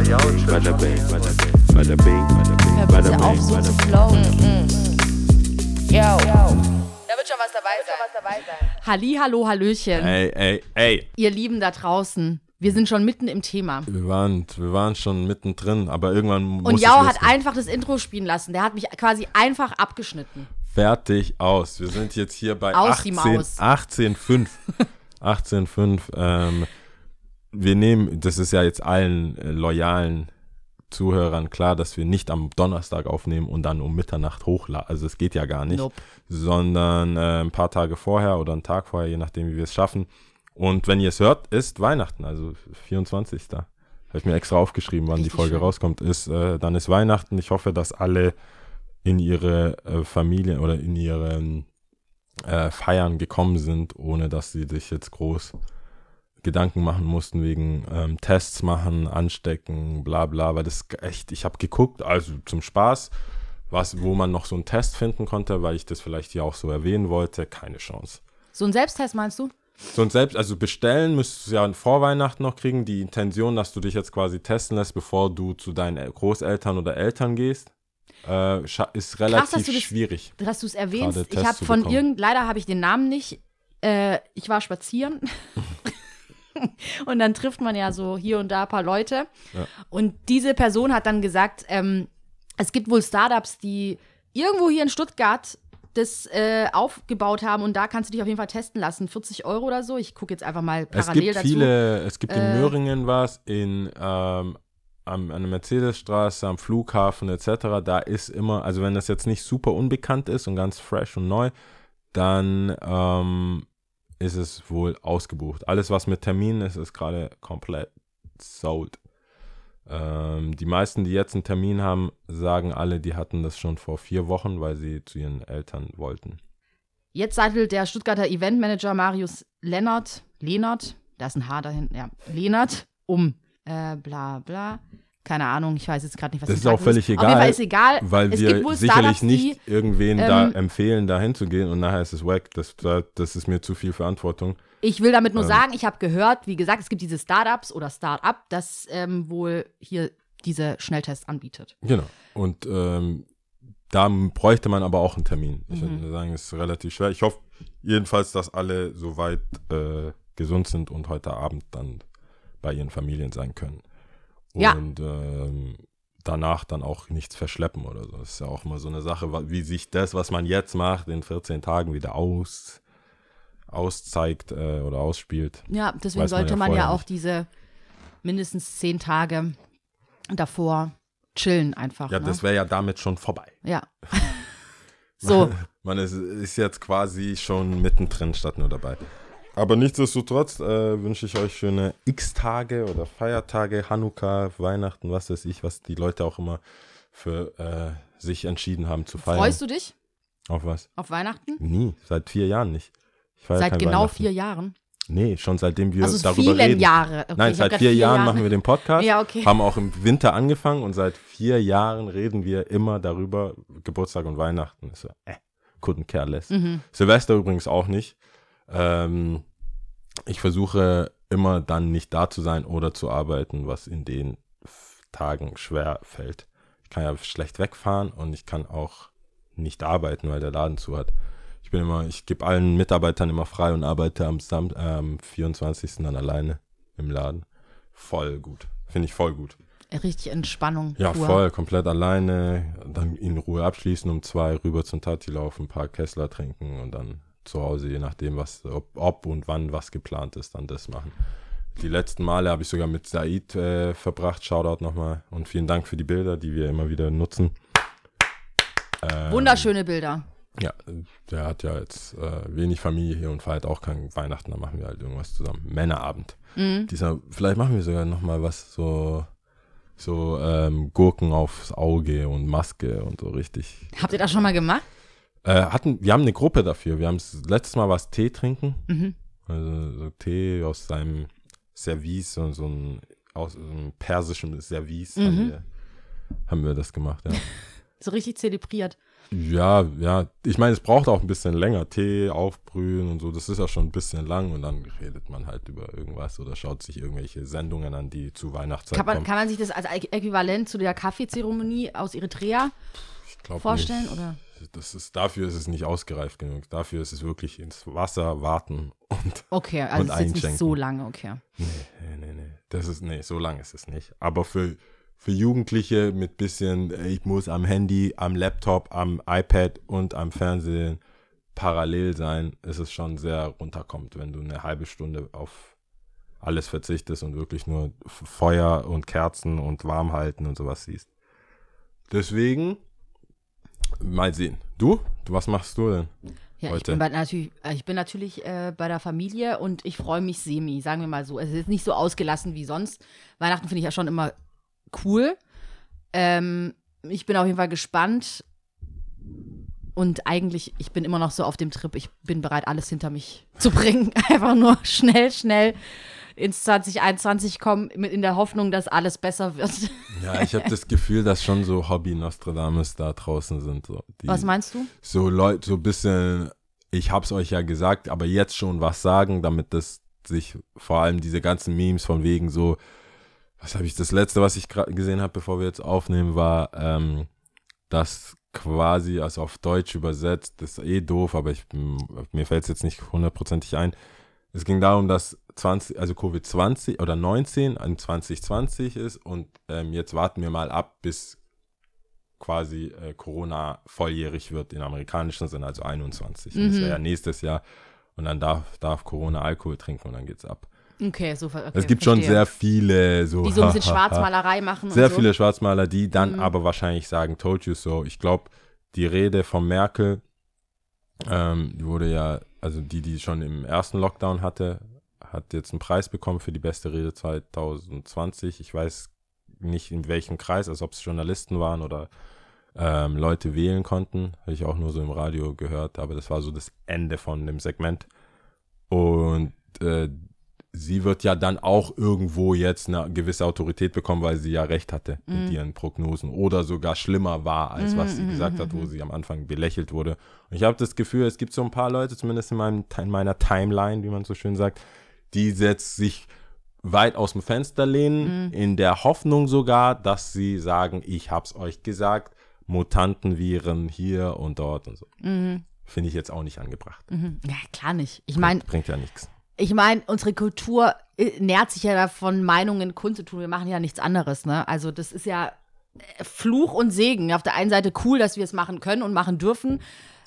Bada bing, bada bing, bada bing, auf, so zu flowen. Yo. Da wird schon was dabei sein. Halli, hallo, hallöchen. Ey, ey, ey. Ihr Lieben da draußen. Wir sind schon mitten im Thema. Wir waren, wir waren schon mittendrin, aber irgendwann muss Und Jau hat einfach das Intro spielen lassen. Der hat mich quasi einfach abgeschnitten. Fertig aus. Wir sind jetzt hier bei Aus die 18, Maus. 18,5. 18,5. Ähm, wir nehmen, das ist ja jetzt allen äh, loyalen Zuhörern klar, dass wir nicht am Donnerstag aufnehmen und dann um Mitternacht hochladen. Also es geht ja gar nicht. Nope. Sondern äh, ein paar Tage vorher oder einen Tag vorher, je nachdem, wie wir es schaffen. Und wenn ihr es hört, ist Weihnachten, also 24. Habe ich mir extra aufgeschrieben, wann Richtig die Folge schön. rauskommt. Ist, äh, dann ist Weihnachten. Ich hoffe, dass alle in ihre äh, Familie oder in ihre ähm, äh, Feiern gekommen sind, ohne dass sie sich jetzt groß Gedanken machen mussten wegen ähm, Tests machen, anstecken, bla bla, weil das echt, ich habe geguckt, also zum Spaß, was, wo man noch so einen Test finden konnte, weil ich das vielleicht hier auch so erwähnen wollte, keine Chance. So ein Selbsttest meinst du? So und selbst, also bestellen müsstest du ja vor Weihnachten noch kriegen, die Intention, dass du dich jetzt quasi testen lässt, bevor du zu deinen El- Großeltern oder Eltern gehst, äh, ist relativ dass du das- schwierig. Dass du es erwähnst. Ich habe von irgend, leider habe ich den Namen nicht. Äh, ich war spazieren. und dann trifft man ja so hier und da ein paar Leute. Ja. Und diese Person hat dann gesagt, ähm, es gibt wohl Startups, die irgendwo hier in Stuttgart das äh, aufgebaut haben und da kannst du dich auf jeden Fall testen lassen. 40 Euro oder so. Ich gucke jetzt einfach mal Es parallel gibt dazu. viele, es gibt in Äh, Möhringen was, in ähm, am, an der Mercedesstraße, am Flughafen etc. Da ist immer, also wenn das jetzt nicht super unbekannt ist und ganz fresh und neu, dann ähm, ist es wohl ausgebucht. Alles, was mit Terminen ist, ist gerade komplett sold. Ähm, die meisten, die jetzt einen Termin haben, sagen alle, die hatten das schon vor vier Wochen, weil sie zu ihren Eltern wollten. Jetzt seitelt der Stuttgarter Eventmanager Marius Lennart, Lehnert, da ist ein H dahinten, ja, Lehnert, um, äh, bla bla. Keine Ahnung, ich weiß jetzt gerade nicht, was Das ich ist auch völlig muss. Auf egal, jeden Fall ist egal. Weil es wir sicherlich nicht irgendwen da ähm, empfehlen, da hinzugehen und nachher ist es weg. Das, da- das ist mir zu viel Verantwortung. die, ich will damit nur ähm, sagen, ich habe gehört, wie gesagt, es gibt diese Startups oder Start-up, das ähm, wohl hier diese Schnelltests anbietet. Genau. Und ähm, da bräuchte man aber auch einen Termin. Ich Mhm. würde sagen, es ist relativ schwer. Ich hoffe jedenfalls, dass alle soweit äh, gesund sind und heute Abend dann bei ihren Familien sein können. Ja. Und ähm, danach dann auch nichts verschleppen oder so. Das ist ja auch immer so eine Sache, wie sich das, was man jetzt macht, in 14 Tagen wieder aus, auszeigt äh, oder ausspielt. Ja, deswegen Weiß man sollte ja man ja, auch nicht. diese mindestens zehn Tage davor chillen einfach. Ja, ne? das wäre ja damit schon vorbei. Ja. so, Man ist, ist jetzt quasi schon mittendrin statt nur dabei. Aber nichtsdestotrotz äh, wünsche ich euch schöne X-Tage oder Feiertage, Hanukkah, Weihnachten, was weiß ich, was die Leute auch immer für äh, sich entschieden haben zu feiern. freust du dich Auf was? auf Weihnachten? Nie, seit vier Jahren nicht. Seit genau vier Jahren. Nee, schon seitdem wir Also darüber vielen reden. Jahre. Okay, Nein, seit grad vier, Jahren Jahre- machen wir den Podcast. Ja, okay. Haben auch im Winter angefangen und seit vier Jahren reden wir immer darüber, Geburtstag und Weihnachten. Ist so, äh, couldn't care less. Mhm. Silvester übrigens auch nicht. Ähm, ich versuche immer dann nicht da zu sein oder zu arbeiten, was in den Tagen schwer fällt. Ich kann ja schlecht wegfahren und ich kann auch nicht arbeiten, weil der Laden zu hat. Ich bin immer, ich gebe allen Mitarbeitern immer frei und arbeite am, Sam äh, am 24. dann alleine im Laden. Voll gut. Finde ich voll gut. Richtig Entspannung. Ja, pur. voll, komplett alleine, dann in Ruhe abschließen, um zwei rüber zum Tati laufen, ein paar Kessler trinken und dann zu Hause, je nachdem, was, ob, ob und wann was geplant ist, dann das machen. Die letzten Male habe ich sogar mit Said äh, verbracht, Shoutout nochmal und vielen Dank für die Bilder, die wir immer wieder nutzen. Ähm, Wunderschöne Bilder. Ja, der hat ja jetzt äh, wenig Familie hier und feiert auch kein Weihnachten, da machen wir halt irgendwas zusammen. Männerabend. Mhm. Dieser, vielleicht machen wir sogar nochmal was so, so ähm, Gurken aufs Auge und Maske und so richtig. Habt ihr das schon mal gemacht? Äh, hatten, wir haben eine Gruppe dafür. Wir haben letztes Mal was Tee trinken. Mhm. Also so Tee aus seinem Service und so ein aus so einem persischen Service haben, Mhm. wir, haben wir das gemacht, ja. So richtig zelebriert. Ja, ja. Ich meine, es braucht auch ein bisschen länger. Tee aufbrühen und so. Das ist ja schon ein bisschen lang und dann redet man halt über irgendwas oder schaut sich irgendwelche Sendungen an, die zu Weihnachtszeit Kann man, kommen. kann man sich das als Äquivalent zu der Kaffeezeremonie aus Eritrea vorstellen? Nicht. Oder? Das ist, dafür ist es nicht ausgereift genug. Dafür ist es wirklich ins Wasser warten und Okay, also Und es ist jetzt nicht einschenken. so lange, okay. Nee, nee, nee, nee. Das ist, nee, so lang ist es nicht. Aber für, für Jugendliche mit bisschen, ich muss am Handy, am Laptop, am iPad und am Fernsehen parallel sein, ist es schon sehr runterkommt, wenn du eine halbe Stunde auf alles verzichtest und wirklich nur Feuer und Kerzen und warm halten und sowas siehst. Deswegen, mal sehen. Du? Was machst du denn? Ja, ich Heute. bin, bei, natürlich, äh, ich bin natürlich äh, bei der Familie und ich freue mich semi, sagen wir mal so. Es ist nicht so ausgelassen wie sonst. Weihnachten finde ich ja schon immer cool. Ähm, ich bin auf jeden Fall gespannt. Und eigentlich, ich bin immer noch so auf dem Trip, ich bin bereit, alles hinter mich zu bringen. Einfach nur schnell, schnell ins 2021 kommen, mit in der Hoffnung, dass alles besser wird. Ja, ich habe das Gefühl, dass schon so Hobby-Nostradamus da draußen sind. So, die, Was meinst du? so Leute, so ein bisschen, ich hab's euch ja gesagt, aber jetzt schon was sagen, damit das sich vor allem diese ganzen Memes von wegen so, was habe ich, das letzte, was ich gerade gesehen habe, bevor wir jetzt aufnehmen, war, ähm, dass quasi, also auf Deutsch übersetzt, das ist eh doof, aber ich, mir fällt es jetzt nicht hundertprozentig ein. Es ging darum, dass 20, also Covid-20 oder 19 an 2020 ist und ähm, jetzt warten wir mal ab, bis quasi äh, Corona volljährig wird im amerikanischen Sinne, also 21. Und das wäre ja nächstes Jahr. Und dann darf, darf Corona Alkohol trinken und dann geht's ab. Okay, so okay, es gibt schon verstehe. sehr viele so. Die so ein bisschen Schwarzmalerei machen. Sehr und so. viele Schwarzmaler, die dann Mhm. aber wahrscheinlich sagen, told you so. Ich glaube, die Rede von Merkel, ähm, die wurde ja, also die, die schon im ersten Lockdown hatte, hat jetzt einen Preis bekommen für die beste Rede 2020. Ich weiß nicht in welchem Kreis, also ob es Journalisten waren oder ähm, Leute wählen konnten. Habe ich auch nur so im Radio gehört, aber das war so das Ende von dem Segment. Und äh, sie wird ja dann auch irgendwo jetzt eine gewisse Autorität bekommen, weil sie ja recht hatte Mhm. mit ihren Prognosen oder sogar schlimmer war, als was sie gesagt hat, wo sie am Anfang belächelt wurde. Und ich habe das Gefühl, es gibt so ein paar Leute, zumindest in, meinem, in meiner Timeline, wie man so schön sagt, die jetzt sich weit aus dem Fenster lehnen, Mhm. in der Hoffnung sogar, dass sie sagen, ich hab's euch gesagt, Mutantenviren hier und dort und so. Finde ich jetzt auch nicht angebracht. Mhm. Ja, klar nicht. Ich meine, Bringt ja nichts. ich meine, unsere Kultur äh, nährt sich ja davon, Meinungen kundzutun. Wir machen ja nichts anderes, ne? Also das ist ja äh, Fluch und Segen. Auf der einen Seite cool, dass wir es machen können und machen dürfen.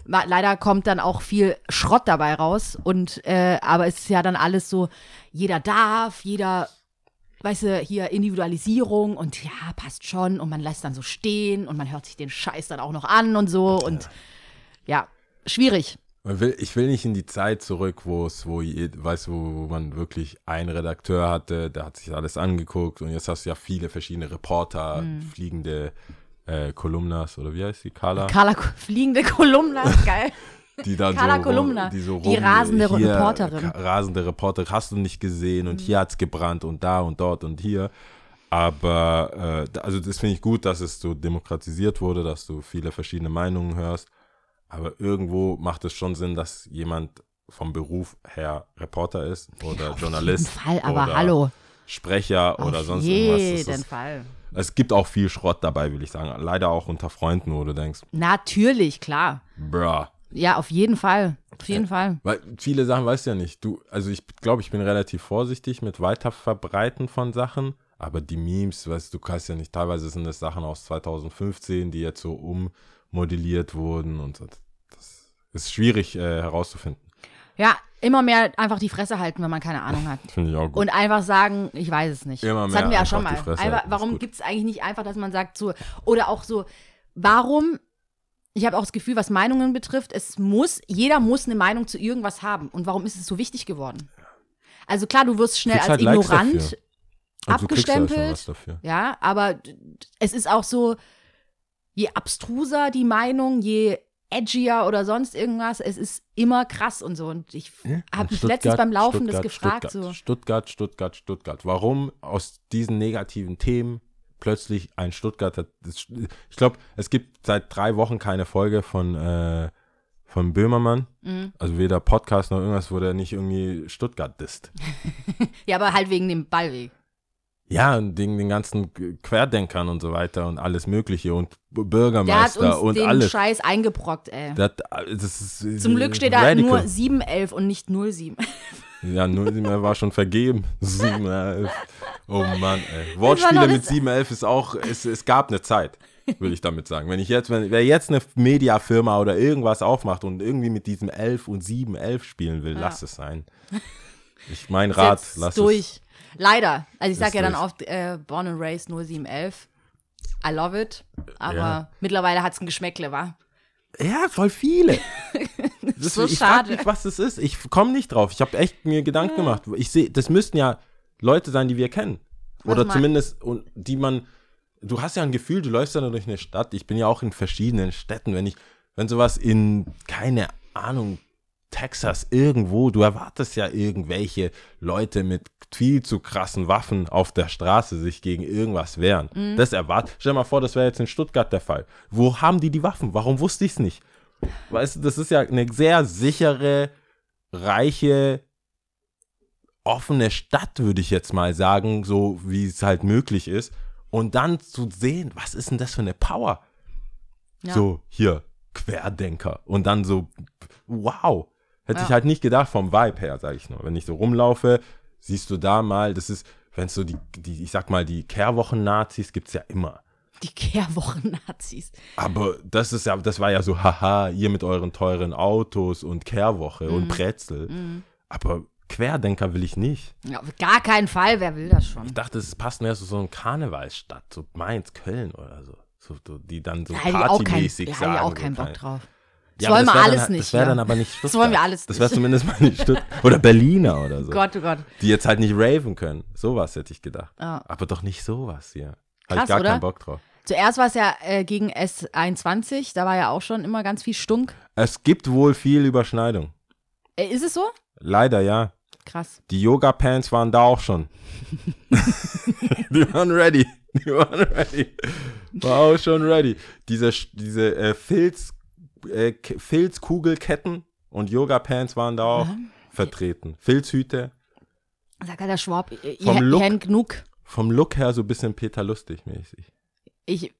Leider kommt dann auch viel Schrott dabei raus. Und äh, aber es ist ja dann alles so, jeder darf, jeder, weißt du, hier Individualisierung und ja, passt schon. Und man lässt dann so stehen und man hört sich den Scheiß dann auch noch an und so. Und ja, schwierig. Man will, ich will nicht in die Zeit zurück, wo es, wo, weißt du, wo, wo man wirklich einen Redakteur hatte, der hat sich alles angeguckt und jetzt hast du ja viele verschiedene Reporter, Mhm. fliegende äh, Kolumnas oder wie heißt die, Carla? Carla, fliegende Kolumna, geil. die dann Carla so, Kolumna, die, so die rum- rasende hier, Reporterin. Mhm. Rasende Reporterin, hast du nicht gesehen und hier hat's gebrannt und da und dort und hier. Aber, äh, da- also das finde ich gut, dass es so demokratisiert wurde, dass du viele verschiedene Meinungen hörst. Aber irgendwo macht es schon Sinn, dass jemand vom Beruf her Reporter ist oder Journalist. Auf jeden Fall, aber oder hallo. Sprecher oder Auf sonst irgendwas. jeden Das ist, Fall. Es gibt auch viel Schrott dabei, will ich sagen. Leider auch unter Freunden, wo du denkst, Natürlich, klar. bruh. Ja, auf jeden Fall. Auf jeden Fall. Weil viele Sachen weißt du ja nicht. Du, also ich glaube, ich bin relativ vorsichtig mit Weiterverbreiten von Sachen, aber die Memes, weißt du, du kannst ja nicht, teilweise sind das Sachen aus 2015, die jetzt so ummodelliert wurden und so. das ist schwierig äh, herauszufinden. Ja, immer mehr einfach die Fresse halten, wenn man keine Ahnung hat. Finde ich auch gut. Und einfach sagen, ich weiß es nicht. Immer das mehr hatten wir ja schon mal. Einfach, warum gibt es eigentlich nicht einfach, dass man sagt so, oder auch so, warum, ich habe auch das Gefühl, was Meinungen betrifft, es muss, jeder muss eine Meinung zu irgendwas haben. Und warum ist es so wichtig geworden? Also klar, du wirst schnell als halt ignorant ja schon abgestempelt. dafür. Ja, aber es ist auch so, je abstruser die Meinung, je edgier oder sonst irgendwas, es ist immer krass und so. Und ich habe mich letztens beim Laufen das Stuttgart, gefragt. Stuttgart, so. Stuttgart, Stuttgart, Stuttgart. Warum aus diesen negativen Themen plötzlich ein Stuttgarter. Das, ich glaube, es gibt seit drei Wochen keine Folge von, äh, von Böhmermann. Mhm. Also weder Podcast noch irgendwas, wo der nicht irgendwie Stuttgart disst. Ja, aber halt wegen dem Ballweg. Ja, und den, den ganzen Querdenkern und so weiter und alles Mögliche und B- Der hat Bürgermeister uns und den alles. Scheiß eingebrockt, ey. Das, das ist, Zum Glück steht da nur 711 und nicht 07. Ja, 07 war schon vergeben. 711. Oh Mann, ey. Wortspiele mit das- 711 ist auch, es, es gab eine Zeit, würde ich damit sagen. Wenn ich jetzt, wenn, wer jetzt eine Mediafirma oder irgendwas aufmacht und irgendwie mit diesem 11 und 711 spielen will, Ja. lass es sein. Ich mein Rat, lass durch. Leider. Also ich sag Ist ja dann oft äh, Born and Raised 0711. I love it. Aber Ja. mittlerweile hat es ein Geschmäckle, wa? Ja, voll viele. Das, So ich frag schade. mich, was das ist. Ich komme nicht drauf. Ich habe echt mir Gedanken gemacht. Ich sehe, das müssten ja Leute sein, die wir kennen. Oder zumindest, und die man, du hast ja ein Gefühl, du läufst ja nur durch eine Stadt. Ich bin ja auch in verschiedenen Städten. Wenn ich, wenn sowas in, keine Ahnung, Texas irgendwo, du erwartest ja irgendwelche Leute mit viel zu krassen Waffen auf der Straße sich gegen irgendwas wehren. Mhm. Das erwartet. Stell dir mal vor, das wäre jetzt in Stuttgart der Fall. Wo haben die die Waffen? Warum wusste ich es nicht? Weißt du, das ist ja eine sehr sichere, reiche, offene Stadt, würde ich jetzt mal sagen, so wie es halt möglich ist. Und dann zu sehen, was ist denn das für eine Power? Ja. So, hier, Querdenker. Und dann so, wow. Hätte Ja. ich halt nicht gedacht vom Vibe her, sage ich nur. Wenn ich so rumlaufe, siehst du da mal, das ist, wenn es so die, die, ich sag mal, die Kehrwochen-Nazis gibt es ja immer. Die Kehrwochen-Nazis. Aber das ist ja, das war ja so, haha, ihr mit euren teuren Autos und Kehrwoche Mhm. und Brezel. Aber Querdenker will ich nicht. Ja, auf gar keinen Fall. Wer will das schon? Ich dachte, es passt mehr zu so eine Karnevalsstadt, so Mainz, Köln oder so. so, so die dann so kein, partymäßig da hätte sagen. ich auch so keinen Bock drauf. Das Ja, wollen wir wär alles dann, nicht. Das wäre ja. dann aber nicht Stuttgart. Das wollen wir alles Das wäre zumindest mal nicht Stuttgart. Oder Berliner oder so. Gott, oh Gott. Die jetzt halt nicht raven können. Sowas hätte ich gedacht. Ja. Aber doch nicht sowas hier. Habe ich gar oder? keinen Bock drauf. Zuerst war es ja äh, gegen S21. Da war ja auch schon immer ganz viel Stunk. Es gibt wohl viel Überschneidung. Äh, ist es so? Leider ja. Krass. Die Yoga-Pants waren da auch schon. die waren ready. Die waren ready. War auch schon ready. Diese, diese äh, Filz, äh, Filzkugelketten und Yoga-Pants waren da auch vertreten. Filzhüte. Sag halt der Schwab, ihr, Vom ihr Look. Genug. Vom Look her so ein bisschen Peter Lustig mäßig. Ich,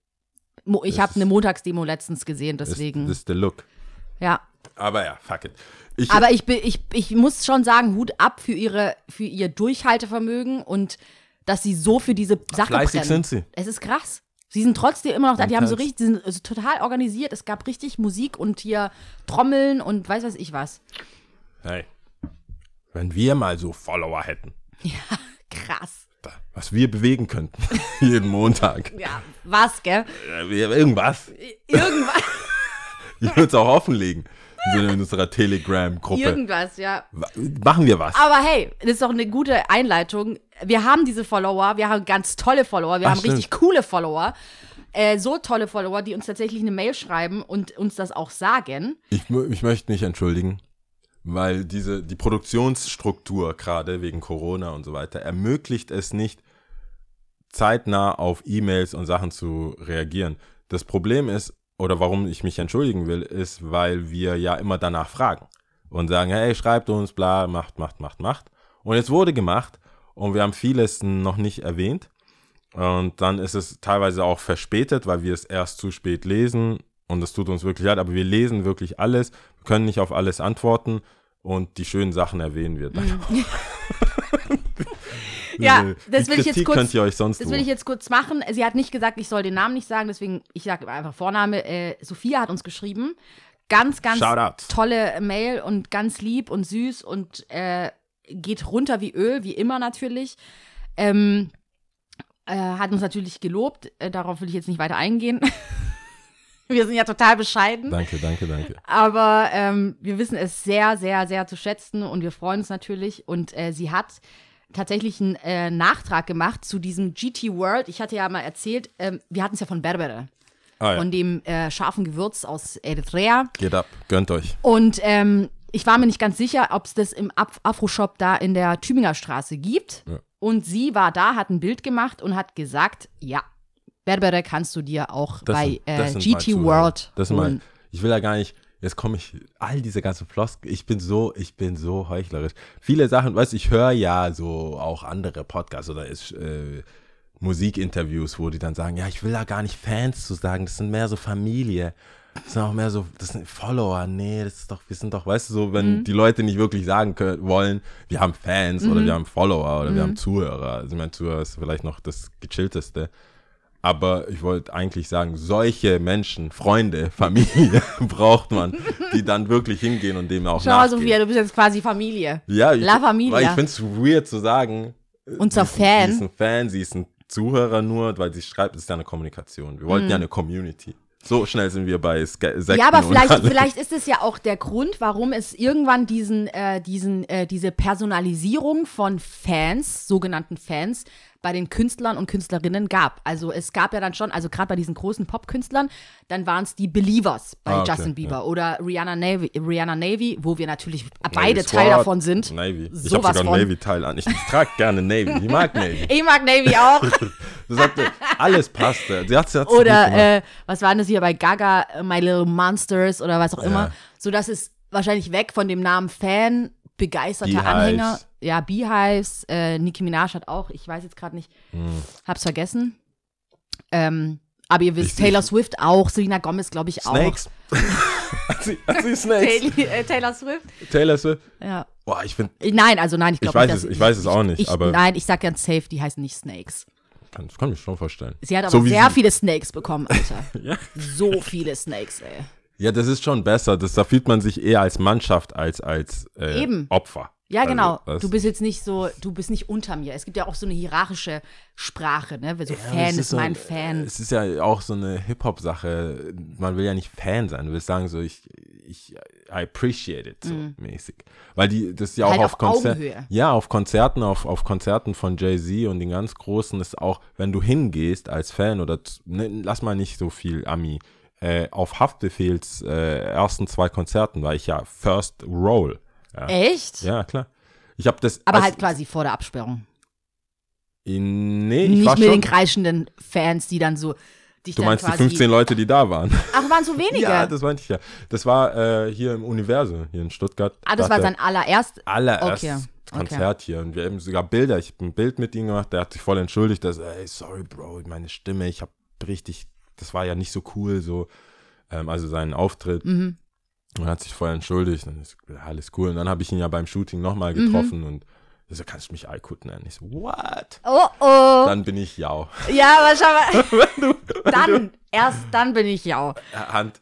ich habe eine Montagsdemo letztens gesehen, deswegen. das ist der Look. ja. Aber ja, fuck it. Ich, Aber ich, bin- ich, ich muss schon sagen, Hut ab für, ihre, für ihr Durchhaltevermögen und dass sie so für diese Sache Fleißig brennen. sind sie. Es ist krass. Sie sind trotzdem immer noch da. Die haben so Intense. richtig, die sind also total organisiert. Es gab richtig Musik und hier Trommeln und weiß was ich was. Hey, wenn wir mal so Follower hätten, Krass. da- was wir bewegen könnten, jeden Montag. Ja, was, gell? Irgendwas. Irgendwas, Ich würde es auch offenlegen. In unserer Telegram-Gruppe. irgendwas, ja. Machen wir was. Aber hey, das ist doch eine gute Einleitung. Wir haben diese Follower, wir haben ganz tolle Follower, wir Ach, haben stimmt. richtig coole Follower. Äh, so tolle Follower, die uns tatsächlich eine Mail schreiben und uns das auch sagen. Ich, ich möchte mich entschuldigen, weil diese, die Produktionsstruktur gerade wegen Corona und so weiter ermöglicht es nicht, zeitnah auf E-Mails und Sachen zu reagieren. Das Problem ist, oder warum ich mich entschuldigen will, ist, weil wir ja immer danach fragen und sagen, hey, schreibt uns, bla, macht, macht, macht, macht. Und es wurde gemacht und wir haben vieles noch nicht erwähnt. Und dann ist es teilweise auch verspätet, weil wir es erst zu spät lesen. Und es tut uns wirklich leid, aber wir lesen wirklich alles, wir können nicht auf alles antworten und die schönen Sachen erwähnen wir dann. Ja, Diese- das will ich jetzt kurz- könnt ihr euch sonst Das will ich jetzt kurz machen. Sie hat nicht gesagt, ich soll den Namen nicht sagen, deswegen, ich sage einfach Vorname. Äh, Sophia hat uns geschrieben. Ganz, ganz Shoutout. tolle Mail und ganz lieb und süß und äh, geht runter wie Öl, wie immer natürlich. Ähm, äh, hat uns natürlich gelobt. Äh, darauf will ich jetzt nicht weiter eingehen. Wir sind ja total bescheiden. Danke, danke, danke. Aber ähm, wir wissen es sehr, sehr, sehr zu schätzen und wir freuen uns natürlich. Und äh, sie hat tatsächlich einen äh, Nachtrag gemacht zu diesem GT World. Ich hatte ja mal erzählt, ähm, wir hatten es ja von Berbere, Ah, ja. von dem äh, scharfen Gewürz aus Eritrea. Geht ab, gönnt euch. Und ähm, ich war mir nicht ganz sicher, ob es das im Af Afro-Shop da in der Tübinger Straße gibt. Ja. Und sie war da, hat ein Bild gemacht und hat gesagt, ja, Berbere kannst du dir auch Das bei sind- äh, GT. World Das holen. ich will ja gar nicht, jetzt komme ich, all diese ganzen Floskel, ich bin so, ich bin so heuchlerisch. Viele Sachen, weißt du, ich höre ja so auch andere Podcasts oder ist, äh, Musikinterviews, wo die dann sagen, ja, ich will da gar nicht Fans zu sagen, das sind mehr so Familie. Das sind auch mehr so, das sind Follower. Nee, das ist doch, wir sind doch, weißt du, so, wenn Mhm. die Leute nicht wirklich sagen können, wollen, wir haben Fans oder wir haben Follower oder wir Mhm. haben Zuhörer. Also mein Zuhörer ist vielleicht noch das gechillteste. Aber ich wollte eigentlich sagen, solche Menschen, Freunde, Familie braucht man, die dann wirklich hingehen und dem auch Schau nachgehen. Sophia, du bist jetzt quasi Familie. Ja, ich, La Familia. Weil ich finde es weird zu sagen, Unser sie, Fan. Sie ist ein Fan, sie ist ein Zuhörer nur, weil sie schreibt, es ist ja eine Kommunikation. Wir wollten ja eine Community. So schnell sind wir bei Sekten. Ja, aber vielleicht, vielleicht ist es ja auch der Grund, warum es irgendwann diesen, äh, diesen, äh, diese Personalisierung von Fans, sogenannten Fans, bei den Künstlern und Künstlerinnen gab. Also es gab ja dann schon, also gerade bei diesen großen Popkünstlern, dann waren es die Believers bei Ah, okay, Justin Bieber ja. oder Rihanna Navy, Rihanna Navy, wo wir natürlich Navy beide Squad, Teil davon sind. Navy. Ich habe sogar von. Navy-Teil an. Ich trage gerne Navy. Ich mag Navy. Ich mag Navy auch. Das hat, alles passte. Sie hat, sie gut Oder äh, was war denn das hier bei Gaga, My Little Monsters oder was auch immer. Ja. So dass es wahrscheinlich weg von dem Namen Fan, begeisterter Beehives. Anhänger. Ja, Beehives, äh, Nicki Minaj hat auch, ich weiß jetzt gerade nicht, Hm. hab's vergessen. Ähm, aber ihr wisst, Ich- Taylor ich- Swift auch, Selena Gomez glaube ich auch. Snakes. hat, sie, hat sie Snakes? Taylor, äh, Taylor Swift? Taylor Swift? Ja. Boah, ich finde, Nein, also nein, ich Ich glaube weiß nicht. es- dass- ich weiß es auch nicht, ich, aber- Nein, ich sag ganz safe, die heißen nicht Snakes. kann, kann mich schon vorstellen. Sie hat aber So sehr viele Snakes bekommen, Alter. Ja. So viele Snakes, ey. Ja, das ist schon besser. Das, da fühlt man sich eher als Mannschaft als als äh, Eben. Opfer. Ja, Also, genau. du bist jetzt nicht so, du bist nicht unter mir. Es gibt ja auch so eine hierarchische Sprache, ne? So Ja, Fan es ist so- mein Fan. Es ist ja auch so eine Hip-Hop-Sache. Man will ja nicht Fan sein. Du willst sagen, so, ich, ich I appreciate it, so mäßig. Weil die, das ist ja auch. Halt auf auf Konzerten. Ja, auf Konzerten, auf, auf Konzerten von Jay-Z und den ganz Großen ist auch, wenn du hingehst als Fan oder, ne, lass mal nicht so viel Ami, äh, auf Haftbefehls äh, ersten zwei Konzerten war ich ja First Roll. Ja, Echt? ja klar. Ich habe das. Aber halt quasi vor der Absperrung. Nee, ich nicht war mit schon. den kreischenden Fans, die dann so dich Du meinst die quasi. 15 Leute, die da waren? Ach, waren so wenige. Ja, das meinte ich ja. Das war äh, hier im Universum, hier in Stuttgart. ah, das Da war sein er allererst. allererstes Okay, okay. Konzert hier. Und wir haben sogar Bilder. Ich habe ein Bild mit ihm gemacht. Der hat sich voll entschuldigt, dass, ey, sorry, Bro, meine Stimme, ich habe richtig, das war ja nicht so cool, so, ähm, also seinen Auftritt. Mhm. Und hat sich voll entschuldigt. Dann ist alles cool. Und dann habe ich ihn ja beim Shooting nochmal Mhm. getroffen und er so, kannst du mich Aykut nennen? Ich so, what? Oh, oh. Dann bin ich Jau. ja, aber schau mal. dann, erst dann bin ich ja. Hand.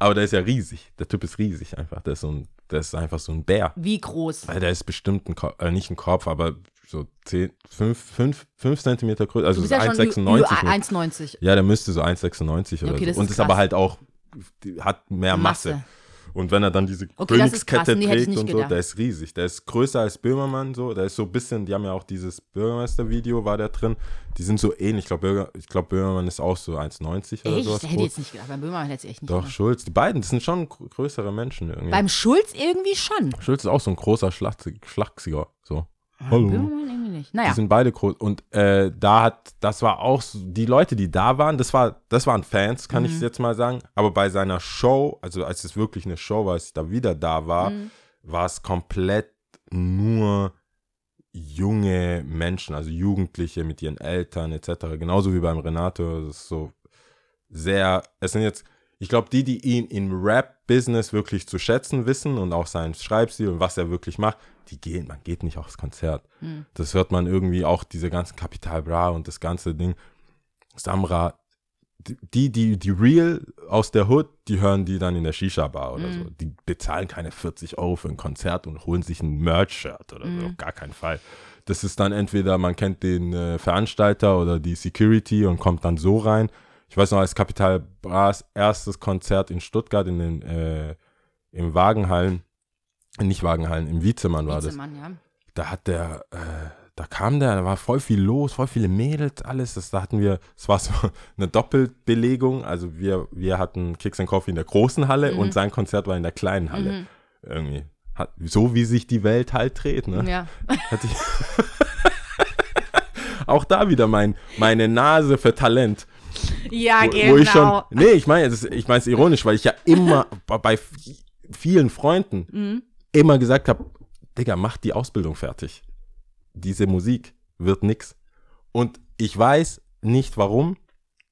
Aber der ist ja riesig. Der Typ ist riesig einfach. Der ist, so ein, der ist einfach so ein Bär. Wie groß? Weil der ist bestimmt ein Kopf, äh, nicht ein Kopf, aber so 10, 5, 5, 5 Zentimeter größer. Also so ja schon 1,96. über mit- 1,90. Ja, der müsste so 1,96 oder Okay, so. Und ist ist aber halt auch, hat mehr Masse. Masse. Und wenn er dann diese Okay, ist. Königskette Nee, hätte trägt und so, gedacht. der ist riesig. Der ist größer als Böhmermann so. Der ist so ein bisschen, die haben ja auch dieses Bürgermeister-Video, war der drin. Die sind so ähnlich. Ich glaube, glaub, Böhmermann ist auch so 1,90 oder. Hätte ich groß. jetzt nicht gedacht. Beim Böhmermann hätte ich echt nicht Doch, gedacht. Schulz. Die beiden, das sind schon gr- größere Menschen irgendwie. Beim Schulz irgendwie schon. Schulz ist auch so ein großer Schlachsiger. So. Hallo. Böhmermann irgendwie nicht. Die Naja. sind beide groß. Und äh, da hat, das war auch, so, die Leute, die da waren, das war, das waren Fans, kann Mhm. ich jetzt mal sagen. Aber bei seiner Show, also als es wirklich eine Show war, als ich da wieder da war, Mhm. war es komplett nur junge Menschen, also Jugendliche mit ihren Eltern etc. Genauso wie beim Renato. Das ist so sehr, es sind jetzt, ich glaube, die, die ihn im Rap-Business wirklich zu schätzen wissen und auch seinen Schreibstil und was er wirklich macht, die gehen, man geht nicht aufs Konzert. Hm. Das hört man irgendwie auch, diese ganzen Kapital Bra und das ganze Ding. Samra, die, die, die real aus der Hood, die hören die dann in der Shisha-Bar oder so. Die bezahlen keine 40 Euro für ein Konzert und holen sich ein Merch-Shirt oder so. Auf gar keinen Fall. Das ist dann entweder, man kennt den äh, Veranstalter oder die Security und kommt dann so rein. Ich weiß noch, als Kapital Bras erstes Konzert in Stuttgart in den, äh, im Wagenhallen, nicht Wagenhallen, im Wiezemann war das Witzemann, ja. da hat der, äh, da kam der, da war voll viel los, voll viele Mädels, alles. Das, da hatten wir, es war so eine Doppelbelegung. Also wir, wir hatten Kicks and Coffee in der großen Halle Mhm. und sein Konzert war in der kleinen Halle. Irgendwie. Hat, so wie sich die Welt halt dreht, ne? Ja. Hatte ich auch da wieder mein, meine Nase für Talent. Ja, wo, genau. wo ich schon, nee, ich meine, das- ich meine es ironisch, weil ich ja immer bei- bei vielen Freunden Mhm. Immer gesagt habe, Digga, mach die Ausbildung fertig. Diese Musik wird nix. Und ich weiß nicht warum.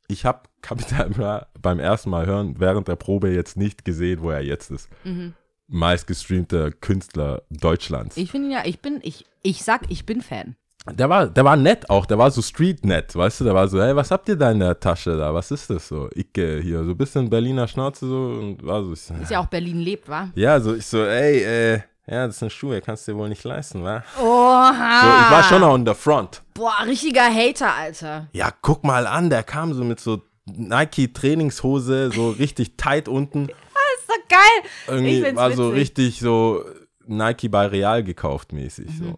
Ich habe Capital Bra beim ersten Mal hören während der Probe jetzt nicht gesehen, wo er jetzt ist. Mhm. Meistgestreamter Künstler Deutschlands. Ich finde ja, ich bin, ich, ich sag, ich bin Fan. Der war, der war nett auch, der war so street nett, weißt du, der war so, hey, was habt ihr da in der Tasche da, was ist das so? Äh, hier, so ein bisschen Berliner Schnauze so und war so, so, Ist ja auch Berlin lebt, wa? ja, so, ich so, ey, äh, ja, das sind Schuhe, kannst du dir wohl nicht leisten, wa? Oha. So, ich war schon on the front. Boah, richtiger Hater, Alter. Ja, guck mal an, der kam so mit so Nike-Trainingshose, so richtig tight unten, Ist doch geil. Irgendwie war so witzig. richtig so Nike bei Real gekauft mäßig, so.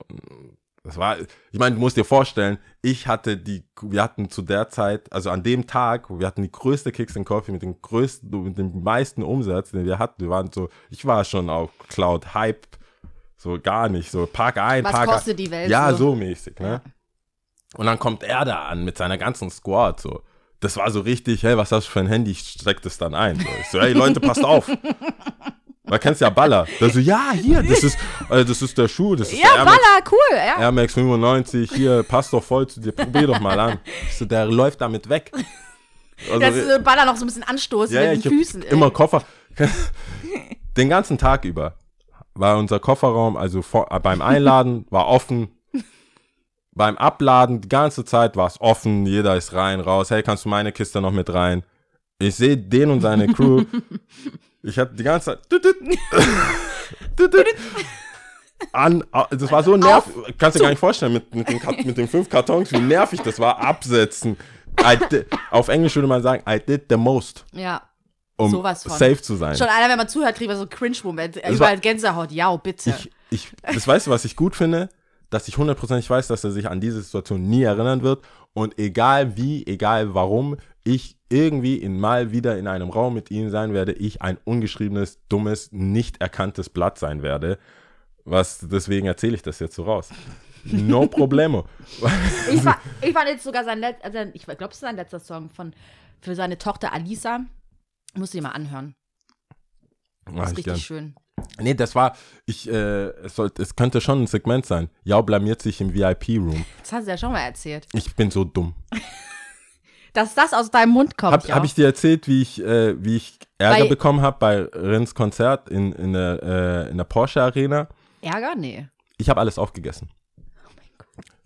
Das war, ich meine, du musst dir vorstellen, ich hatte die, wir hatten zu der Zeit, also an dem Tag, wir hatten die größte Kicks and Coffee mit dem größten, mit dem meisten Umsatz, den wir hatten. Wir waren so, ich war schon auf Cloud Hype, so gar nicht, so Park ein, Was Park kostet die Welt Ja, so? so mäßig, ne? Und dann kommt er da an mit seiner ganzen Squad, so. Das war so richtig, hey, was hast du für ein Handy? Ich steck das dann ein. So. Ich so, hey Leute, passt auf. Man kennst ja Baller. Der so, ja, hier, das ist, äh, das ist der Schuh, das ist Ja, der Air Max Baller, cool, ja. Air Max 95, hier, passt doch voll zu dir, probier doch mal an. So, der läuft damit weg. Also, Dass du so Baller noch so ein bisschen anstoßen ja, mit den Füßen. immer Koffer. Den ganzen Tag über war unser Kofferraum, also vor, äh, beim Einladen war offen. Beim Abladen die ganze Zeit war es offen, jeder ist rein, raus. Hey, kannst du meine Kiste noch mit rein? Ich sehe den und seine Crew. Ich hatte die ganze Zeit. an, das war so nervig. Kannst du dir gar nicht vorstellen, mit, mit, den, mit den fünf Kartons, wie nervig das war, absetzen. Did, auf Englisch würde man sagen, I did the most, Ja. um Sowas von. safe zu sein. Schon einer, wenn man zuhört, kriegt man so einen Cringe-Moment. war- Überall Gänsehaut. Ja, bitte. Ich, ich, das weißt du, was ich gut finde? Dass ich hundertprozentig weiß, dass er sich an diese Situation nie erinnern wird. Und egal wie, egal warum, ich irgendwie in mal wieder in einem Raum mit ihm sein werde, ich ein ungeschriebenes, dummes, nicht erkanntes Blatt sein werde. Was, deswegen erzähle ich das jetzt so raus. No problemo. Ich, fa ich fand jetzt sogar sein letzter, also ich glaube, es ist sein letzter Song von, für seine Tochter Alisa. Musst du dir mal anhören. Mach Das ist ich richtig gern. schön. Nee, das war, ich, äh, es, sollte, es könnte schon ein Segment sein. Jau blamiert sich im VIP-Room. Das hast du ja schon mal erzählt. Ich bin so dumm. Dass das aus deinem Mund kommt. Habe hab ich dir erzählt, wie ich, äh, wie ich Ärger Bei- bekommen habe bei Rins Konzert in, in, der, äh, in der Porsche Arena? Ärger? Nee. Ich habe alles aufgegessen.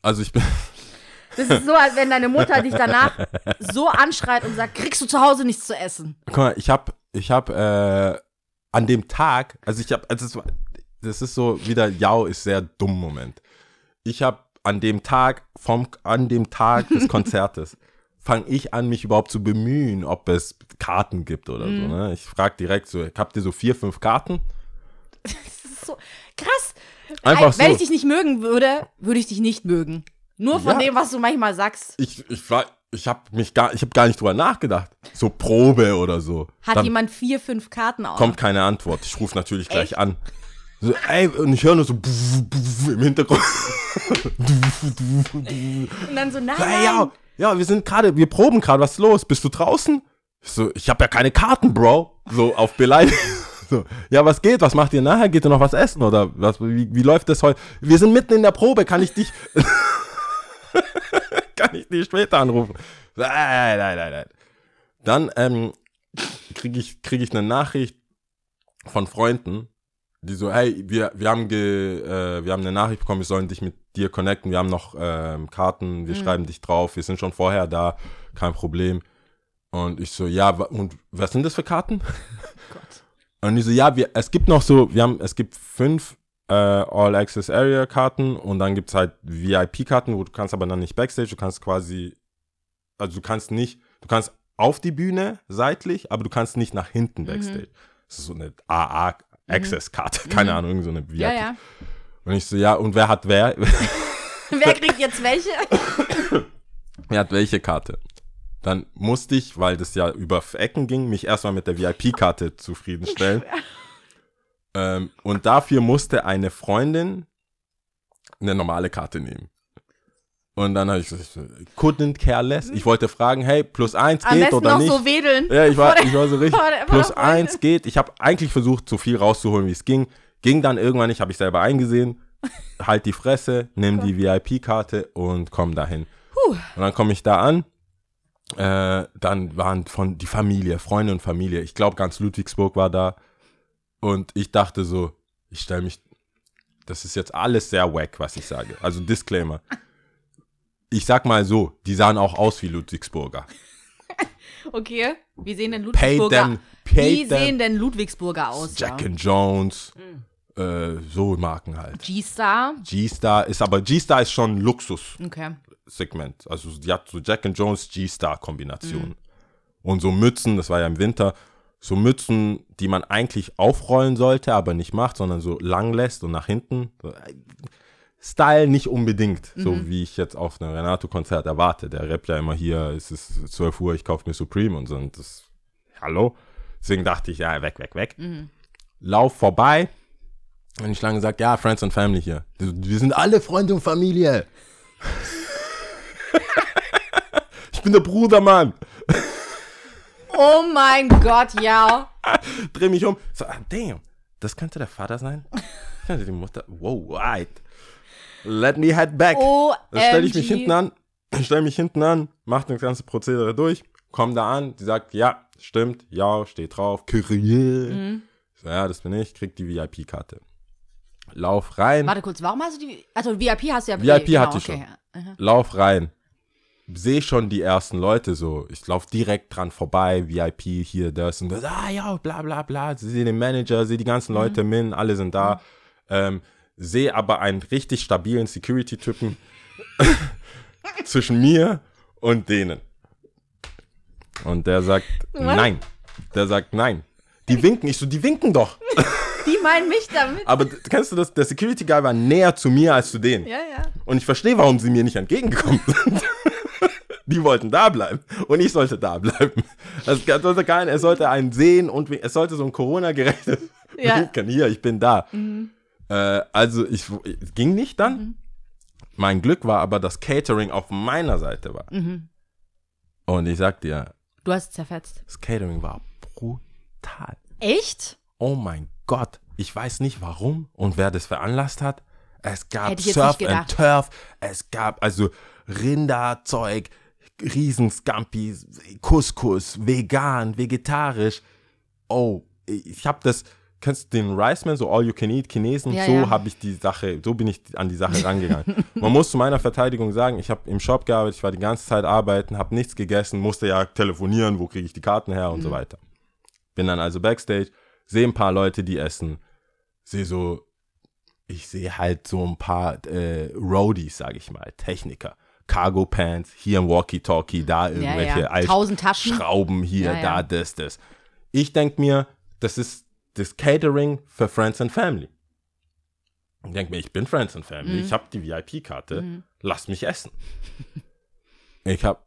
Also ich bin, Das ist so, als wenn deine Mutter dich danach so anschreit und sagt, kriegst du zu Hause nichts zu essen. guck mal, ich habe, ich habe äh, an dem Tag, also ich habe, also es das ist so wieder, Jau ist sehr dumm Moment. Ich habe an dem Tag, vom, an dem Tag des Konzertes, fange ich an, mich überhaupt zu bemühen, ob es Karten gibt oder Mhm. so. Ne? Ich frage direkt so, habt ihr so vier, fünf Karten? Das ist so krass. Einfach Wenn so. ich dich nicht mögen würde, würde ich dich nicht mögen. Nur von Ja. dem, was du manchmal sagst. ich, ich war, ich habe mich gar, ich habe gar nicht drüber nachgedacht. So Probe oder so. Hat Dann jemand vier, fünf Karten auf. kommt keine Antwort. Ich rufe natürlich gleich Echt? an. So, ey, und ich höre nur so im Hintergrund. Und dann so, nein, Ey, ja, ja, wir sind gerade, wir proben gerade, was ist los? Bist du draußen? Ich so, ich habe ja keine Karten, Bro. So auf Beleidigung. So, ja, was geht? Was macht ihr nachher? Geht ihr noch was essen? Oder was, wie, wie läuft das heute? Wir sind mitten in der Probe, kann ich dich. kann ich dich später anrufen? Nein, nein, nein, nein. Dann ähm, kriege ich, krieg ich eine Nachricht von Freunden, die so, hey, wir, wir, haben ge, äh, wir haben eine Nachricht bekommen, wir sollen dich mit dir connecten, wir haben noch ähm, Karten, wir schreiben dich drauf, wir sind schon vorher da, kein Problem. Und ich so, ja, und was sind das für Karten? Und die so, ja, wir, es gibt noch so, wir haben, es gibt fünf äh, All-Access-Area-Karten und dann gibt es halt VIP-Karten, wo du kannst aber dann nicht Backstage, du kannst quasi, also du kannst nicht, du kannst auf die Bühne seitlich, aber du kannst nicht nach hinten Mhm. Backstage. Das ist so eine AA-Access-Karte, keine Ahnung, irgend so eine VIP. Ja, ja. Und ich so, ja, und wer hat wer? Wer kriegt jetzt welche? Wer hat welche Karte? Dann musste ich, weil das ja über Ecken ging, mich erstmal mit der VIP-Karte zufriedenstellen. ähm, und dafür musste eine Freundin eine normale Karte nehmen. Und dann habe ich gesagt, couldn't care less. Ich wollte fragen, hey, plus eins Am geht oder noch nicht. so wedeln. Ja, ich war, ich war so richtig. Plus eins geht. Ich habe eigentlich versucht, so viel rauszuholen, wie es ging. Ging dann irgendwann nicht, habe ich selber eingesehen. Halt die Fresse, nimm die VIP-Karte und komm dahin. Und dann komme ich da an. Äh, dann waren von die Familie, Freunde und Familie. Ich glaube, ganz Ludwigsburg war da. Und ich dachte so, ich stelle mich, das ist jetzt alles sehr wack, was ich sage. Also Disclaimer. Ich sag mal so, die sahen auch aus wie Ludwigsburger. Okay. Wie sehen denn Ludwigsburger pay Wie sehen denn Ludwigsburger aus? Jack ja? and Jones, äh, so Marken halt. G-Star. G-Star ist aber, G-Star ist schon ein Luxussegment. Okay. Also die hat so Jack and Jones G-Star-Kombination. Und so Mützen, das war ja im Winter, so Mützen, die man eigentlich aufrollen sollte, aber nicht macht, sondern so lang lässt und nach hinten. Style nicht unbedingt, so wie ich jetzt auf einem Renato-Konzert erwarte. Der rappt ja immer hier, es ist 12 Uhr, ich kaufe mir Supreme und so. Und das, hallo? Deswegen dachte ich, ja, weg, weg, weg. Lauf vorbei. Und ich lange gesagt, ja, Friends and Family hier. Wir sind alle Freunde und Familie. ich bin der Bruder, Mann. Oh mein Gott, ja. Dreh mich um. So, ah, damn, das könnte der Vater sein? Das könnte die Mutter. Wow, right. Let me head back. Dann stelle ich mich hinten an, stelle mich hinten an, mach das ganze Prozedere durch, komm da an, die sagt, ja, stimmt, ja, steht drauf, Kyrie. Mhm. So, ja, das bin ich, krieg die VIP-Karte. Lauf rein, Warte kurz, warum hast du die. Also VIP hast du ja. VIP genau, hatte ich okay. Aha. lauf rein. Sehe schon die ersten Leute so. Ich laufe direkt dran vorbei, VIP, hier, das und das. Ah ja, bla bla bla. Sehe den Manager, sehe die ganzen Leute, Min, alle sind da. Ähm, sehe aber einen richtig stabilen Security-Typen zwischen mir und denen. Und der sagt, nein. Der sagt, nein. Die winken. Ich so, die winken doch. Die meinen mich damit. Aber kennst du das? Der Security Guy war näher zu mir als zu denen. Ja, ja. Und ich verstehe, warum sie mir nicht entgegengekommen sind. Die wollten da bleiben und ich sollte da bleiben. Das sollte kein, es sollte einen sehen und es sollte so ein Corona-gerechtes Ja. Winken. Hier, ich bin da. Äh, also ich, es ging nicht dann. Mein Glück war aber, dass Catering auf meiner Seite war. Und ich sag dir, Du hast es zerfetzt. das Catering war brutal. Echt? Oh mein Gott, ich weiß nicht warum und wer das veranlasst hat. Es gab Surf and. Turf, es gab also Rinderzeug, Riesenscampis, Couscous, vegan, vegetarisch. Oh, ich habe das, kennst du den Riceman, so All You Can Eat Chinesen? Ja, so ja. habe ich die Sache, so bin ich an die Sache rangegangen. Man muss zu meiner Verteidigung sagen, ich habe im Shop gearbeitet, ich war die ganze Zeit arbeiten, habe nichts gegessen, musste ja telefonieren, wo kriege ich die Karten her und so weiter. Bin dann also backstage, sehe ein paar Leute, die essen, sehe so, ich sehe halt so ein paar äh, Roadies, sage ich mal, Techniker. Cargo Pants, hier ein Walkie-Talkie, da irgendwelche ja. Alt- Tausend Taschen. Schrauben hier, Ja, ja. da, das, das. Ich denke mir, das ist das Catering für Friends and Family. Ich denke mir, ich bin Friends and Family, Mhm. ich habe die VIP-Karte, lass mich essen. Ich habe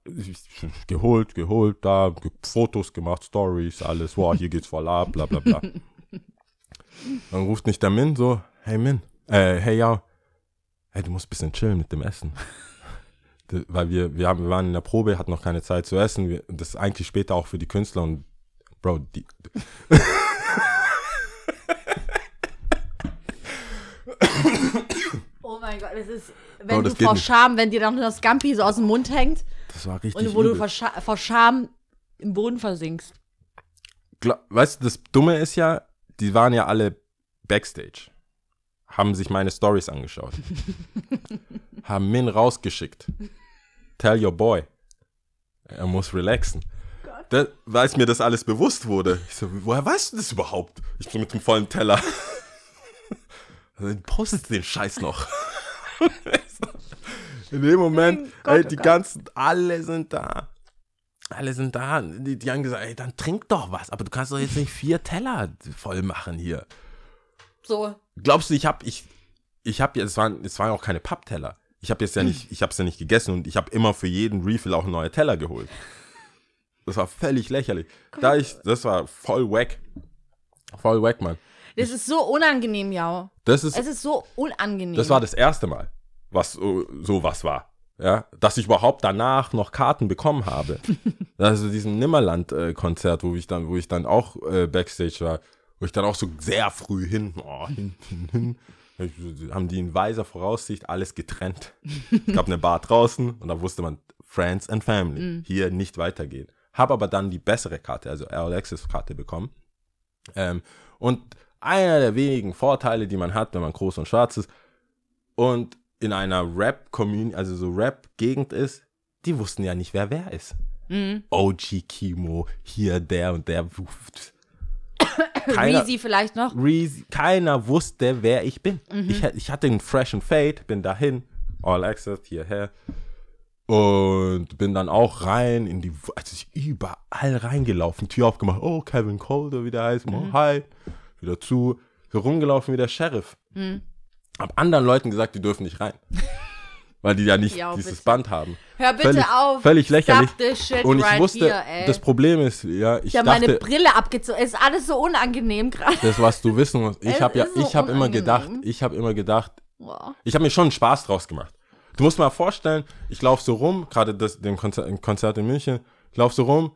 geholt, geholt, da Fotos gemacht, Stories, alles, wow, hier geht's voll ab, bla bla bla. Dann ruft mich der Min so, hey Min, äh, hey ja, hey, du musst ein bisschen chillen mit dem Essen. Weil wir, wir, haben, wir waren in der Probe, hatten noch keine Zeit zu essen. Wir, das ist eigentlich später auch für die Künstler und Bro, die, Oh mein Gott, das ist, Oh, wenn das du vor nicht. Scham, wenn dir dann das Scampi so aus dem Mund hängt das war richtig und wo du übel. vor, Scha vor Scham im Boden versinkst. Gla- weißt du, das Dumme ist ja, die waren ja alle Backstage. Haben sich meine Stories angeschaut. haben Min rausgeschickt. Tell your boy. Er muss relaxen. Da, als mir das alles bewusst wurde, ich so, woher weißt du das überhaupt? Ich so mit dem vollen Teller. Also, postet den Scheiß noch. In dem Moment, Gott, ey, oh die Gott. ganzen, alle sind da. Alle sind da. Die, die haben gesagt, ey, dann trink doch was. Aber du kannst doch jetzt nicht vier Teller voll machen hier. So. Glaubst du, ich habe ich ich habe jetzt es waren es waren auch keine Pappteller. Ich habe jetzt ja nicht ich habe es ja nicht gegessen und ich habe immer für jeden Refill auch neue Teller geholt. Das war völlig lächerlich. Da ich das war voll wack. Voll wack, Mann. Das ist so unangenehm, ja. Das ist Es ist so unangenehm. das war das erste Mal, was so, so was war. ja, dass ich überhaupt danach noch Karten bekommen habe. also diesem Nimmerland-Konzert, wo ich dann, wo ich dann auch äh, Backstage war, wo ich dann auch so sehr früh hin, oh, hin, hin, haben die in weiser Voraussicht alles getrennt. Es gab eine Bar draußen und da wusste man, Friends and Family, hier nicht weitergehen. Habe aber dann die bessere Karte, also Earl Access Karte bekommen. Ähm, und einer der wenigen Vorteile, die man hat, wenn man groß und schwarz ist und in einer Rap-Community, also so Rap-Gegend ist, die wussten ja nicht, wer wer ist. OG Kimo, hier der und der. Keiner, Reezy vielleicht noch. Reezy, keiner wusste, wer ich bin. Ich, ha- ich hatte einen Fresh and Fade, bin dahin, All Access, hierher. Und bin dann auch rein in die, also ich überall reingelaufen, Tür aufgemacht, oh, Kevin Cole, wie der heißt, oh, hi, wieder zu, so rumgelaufen wie der Sheriff. Hab anderen Leuten gesagt, die dürfen nicht rein. Weil die ja nicht Ja, dieses bitte. Band haben. Hör bitte völlig, auf. Völlig lächerlich. Und ich right wusste, here, das Problem ist, ja, ich Ich habe meine dachte, Brille abgezogen. Es ist alles so unangenehm gerade. das, was du wissen musst. Ich habe ja, so ich habe immer gedacht, ich habe immer gedacht, Wow. ich habe mir schon Spaß draus gemacht. Du musst mal vorstellen, ich laufe so rum, gerade das dem Konzert, im Konzert in München, ich laufe so rum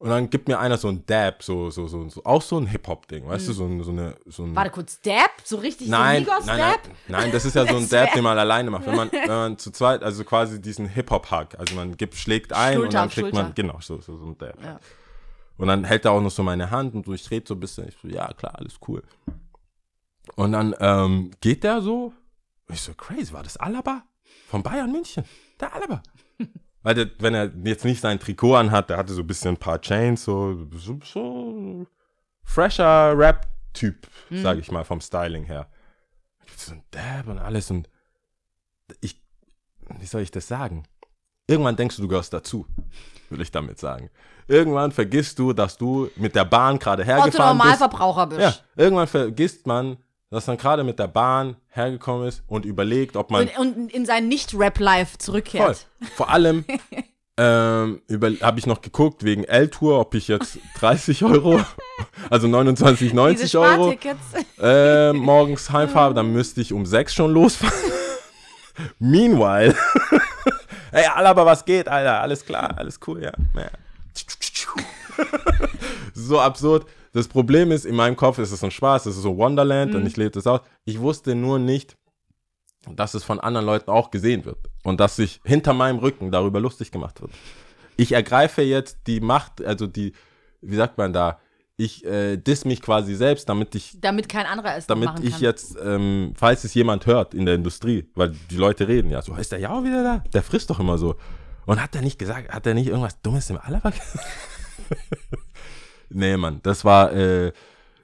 und dann gibt mir einer so ein Dab, so, so, so, so auch so ein Hip-Hop-Ding, weißt du, so, ein- so eine, so ein. Warte kurz, Dab? So richtig Nein, so nein, nein, nein, das ist ja so ein Dab, den man alleine macht. Wenn man, wenn man zu zweit, also quasi diesen Hip-Hop-Hack, also man gibt, schlägt ein und Schulter dann auf kriegt Schulter. man, genau, so, so, so ein Dab. Ja. Und dann hält er auch noch so meine Hand und so, ich rede so ein bisschen. Ich so, ja, klar, alles cool. Und dann ähm, geht der so. Und ich so, crazy, war das Alaba? Von Bayern München. Der Alaba. Weil der, wenn er jetzt nicht sein Trikot anhat, der hatte so ein bisschen ein paar Chains, so, so, so fresher Rap-Typ, sag ich mal, vom Styling her. So ein Dab und alles und ich, wie soll ich das sagen? Irgendwann denkst du, du gehörst dazu, will ich damit sagen. Irgendwann vergisst du, dass du mit der Bahn gerade hergefahren bist. Normalverbraucher bist. Ja, irgendwann vergisst man, dass man gerade mit der Bahn hergekommen ist und überlegt, ob man Und, und in sein Nicht-Rap-Life voll. zurückkehrt. Vor allem ähm, habe ich noch geguckt wegen L-Tour, ob ich jetzt 30 Euro, also 29,90 Diese Euro Spartickets. äh, morgens heimfahre, dann müsste ich um 6 schon losfahren. Meanwhile, ey, Alaba, was geht, Alter? Alles klar, alles cool, ja. ja. so absurd. Das Problem ist, in meinem Kopf ist es ein Spaß, es ist so Wonderland und ich lebe das aus. Ich wusste nur nicht, dass es von anderen Leuten auch gesehen wird und dass sich hinter meinem Rücken darüber lustig gemacht wird. Ich ergreife jetzt die Macht, also die, wie sagt man da, ich äh, diss mich quasi selbst, damit ich Damit kein anderer es damit machen ich kann. jetzt, ähm, falls es jemand hört in der Industrie, weil die Leute reden ja so, ist der Jao wieder da? Der frisst doch immer so. Und hat er nicht gesagt, hat er nicht irgendwas Dummes im Alaba gesagt? nee, Mann, das war, äh,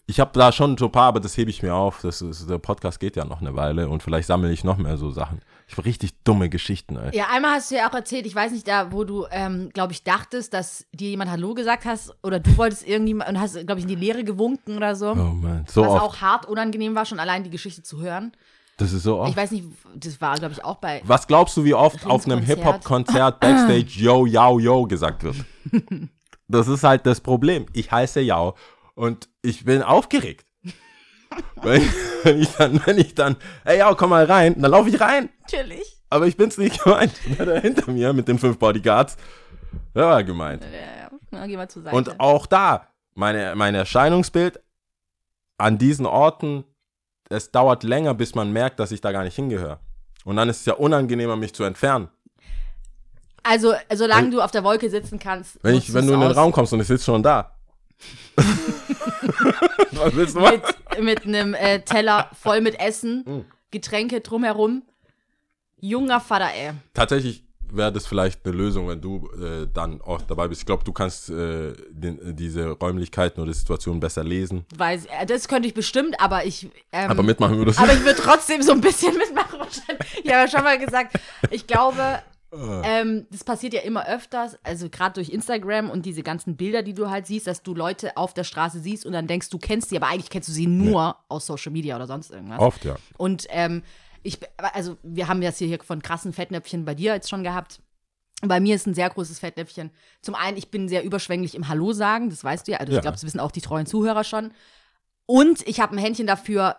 ich habe da schon so ein paar, aber das hebe ich mir auf. Das ist, der Podcast geht ja noch eine Weile und vielleicht sammle ich noch mehr so Sachen. Ich habe richtig dumme Geschichten, ey. Ja, einmal hast du ja auch erzählt, ich weiß nicht, da, wo du, ähm, glaube ich, dachtest, dass dir jemand Hallo gesagt hast oder du wolltest irgendjemand und hast, glaube ich, in die Leere gewunken oder so. Oh Mann, so was oft. auch hart unangenehm war, schon allein die Geschichte zu hören. das ist so oft. Ich weiß nicht, das war, glaube ich, auch bei. Was glaubst du, wie oft auf einem Konzert. Hip-Hop-Konzert Backstage Yo, Yao, Yo gesagt wird? Das ist halt das Problem. Ich heiße Yao und ich bin aufgeregt. wenn, ich, wenn ich dann, wenn ich dann, ey Yao, komm mal rein, dann laufe ich rein. Natürlich. Aber ich bin's nicht gemeint. Da hinter mir mit den fünf Bodyguards, der war gemeint. Ja, ja. Geh mal zur Seite. Und auch da, meine, mein Erscheinungsbild an diesen Orten, es dauert länger, bis man merkt, dass ich da gar nicht hingehöre. Und dann ist es ja unangenehmer, mich zu entfernen. Also, solange Wenn- du auf der Wolke sitzen kannst. Wenn, ich, wenn du in den aus. Raum kommst und ich sitze schon da. Was willst du machen? mit, mit einem äh, Teller voll mit Essen, Mm. Getränke drumherum. Junger Vater, ey. Tatsächlich wäre das vielleicht eine Lösung, wenn du äh, dann auch dabei bist. Ich glaube, du kannst äh, den, äh, diese Räumlichkeiten oder Situationen besser lesen. Weiß, äh, das könnte ich bestimmt, aber ich. Ähm, Aber mitmachen würdest aber ich würde trotzdem so ein bisschen mitmachen wahrscheinlich. Ich habe ja schon mal gesagt, ich glaube, ähm, das passiert ja immer öfters, also gerade durch Instagram und diese ganzen Bilder, die du halt siehst, dass du Leute auf der Straße siehst und dann denkst, du kennst sie, aber eigentlich kennst du sie nur aus Social Media oder sonst irgendwas. Oft, ja. Und ähm, ich, also wir haben das hier von krassen Fettnäpfchen bei dir jetzt schon gehabt. Bei mir ist ein sehr großes Fettnäpfchen. Zum einen, ich bin sehr überschwänglich im Hallo sagen, das weißt du ja. Also Ja. ich glaube, das wissen auch die treuen Zuhörer schon. Und ich habe ein Händchen dafür,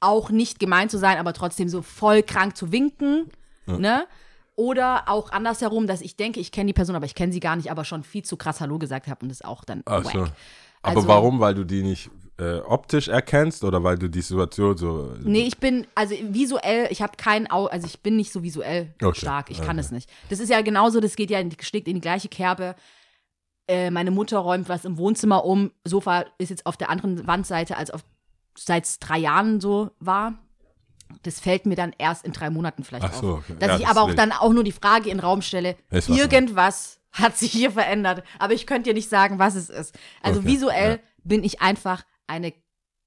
auch nicht gemein zu sein, aber trotzdem so voll krank zu winken. Ne? Oder auch andersherum, dass ich denke, ich kenne die Person, aber ich kenne sie gar nicht, aber schon viel zu krass Hallo gesagt habe und das auch dann Ach so. Aber Also- warum? Weil du die nicht äh, optisch erkennst oder weil du die Situation so. Nee, ich bin, also visuell, ich habe kein Au, also ich bin nicht so visuell Okay, stark. Ich kann okay. es nicht. Das ist ja genauso, das geht ja, schlägt in die gleiche Kerbe. Äh, meine Mutter räumt was im Wohnzimmer um. Sofa ist jetzt auf der anderen Wandseite, als auf seit es drei Jahren so war. Das fällt mir dann erst in drei Monaten vielleicht Ach so, auf. okay. Dass Ja, ich das aber auch dann auch nur die Frage in den Raum stelle, irgendwas hat sich hier verändert. Aber ich könnte dir nicht sagen, was es ist. Also Okay, visuell ja. bin ich einfach eine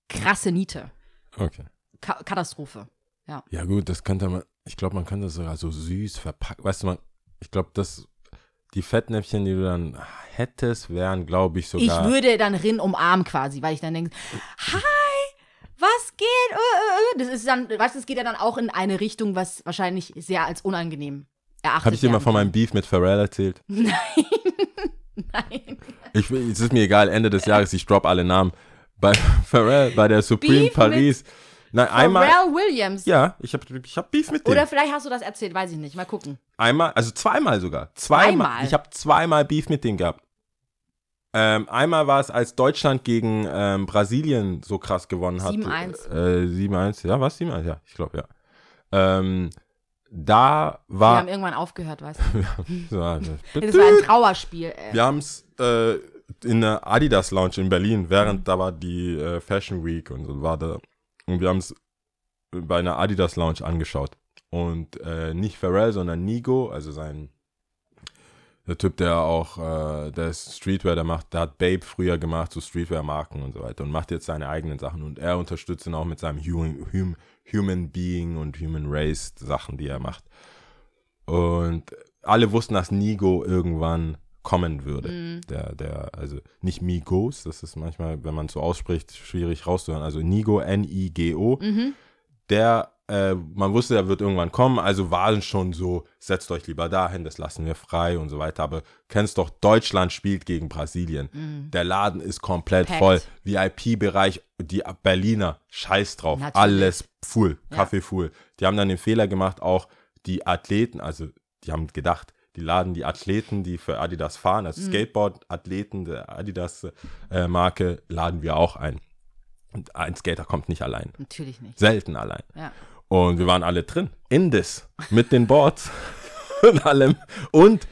krasse Niete. Okay. Ka Katastrophe. Ja. Ja, gut, das könnte man. Ich glaube, man könnte das sogar so süß verpacken. Weißt du, man, ich glaube, das. Die Fettnäpfchen, die du dann hättest, wären, glaube ich, sogar. Ich würde dann Rin umarmen quasi, weil ich dann denke, hi, was geht? Äh, äh, äh. Das ist dann, weißt du, es geht ja dann auch in eine Richtung, was wahrscheinlich sehr als unangenehm erachtet Habe ich dir mal von meinem Beef mit Pharrell erzählt? Nein. Nein. Ich, es ist mir egal, Ende des Jahres, ich drop alle Namen. Bei Pharrell, bei der Supreme Beef Paris. Nein, einmal. Pharrell Williams. Ja, ich habe ich hab Beef mit dem. Oder vielleicht hast du das erzählt, weiß ich nicht. Mal gucken. Einmal, also zweimal sogar. Zweimal. Zweimal? Ich habe zweimal Beef mit denen gehabt. Ähm, einmal war es, als Deutschland gegen ähm, Brasilien so krass gewonnen hat. 7-1. Äh, 7-1, ja, was? 7-1, ja, ich glaube, ja. Ähm, da Wir war. haben irgendwann aufgehört, weißt du. Ja, Das war ein Trauerspiel. Ey. wir haben es äh, in der Adidas Lounge in Berlin, während da war die äh, Fashion Week und so war da. Und wir haben es bei einer Adidas Lounge angeschaut. Und äh, nicht Pharrell, sondern Nigo, also sein der Typ, der auch, äh, der ist Streetwear, der macht, der hat Babe früher gemacht, so Streetwear-Marken und so weiter und macht jetzt seine eigenen Sachen und er unterstützt ihn auch mit seinem Human, hum, Human Being und Human Race Sachen, die er macht. Und alle wussten, dass Nigo irgendwann kommen würde. Der, der, also nicht Migos, das ist manchmal, wenn man es so ausspricht, schwierig rauszuhören. Also Nigo, N-I-G-O, der, äh, man wusste, er wird irgendwann kommen, also waren schon so, setzt euch lieber dahin, das lassen wir frei und so weiter. Aber kennst doch, Deutschland spielt gegen Brasilien. Der Laden ist komplett Packed. voll. VIP-Bereich, die Berliner, scheiß drauf. Natürlich. Alles full, Ja. Kaffee full. Die haben dann den Fehler gemacht, auch die Athleten, also die haben gedacht, die laden die Athleten, die für Adidas fahren, Mhm. also Skateboard-Athleten der Adidas-Marke, laden wir auch ein. Und ein Skater kommt nicht allein. Natürlich nicht. Selten allein. Ja. Und wir waren alle drin. In das. Mit den Boards. und allem. Und,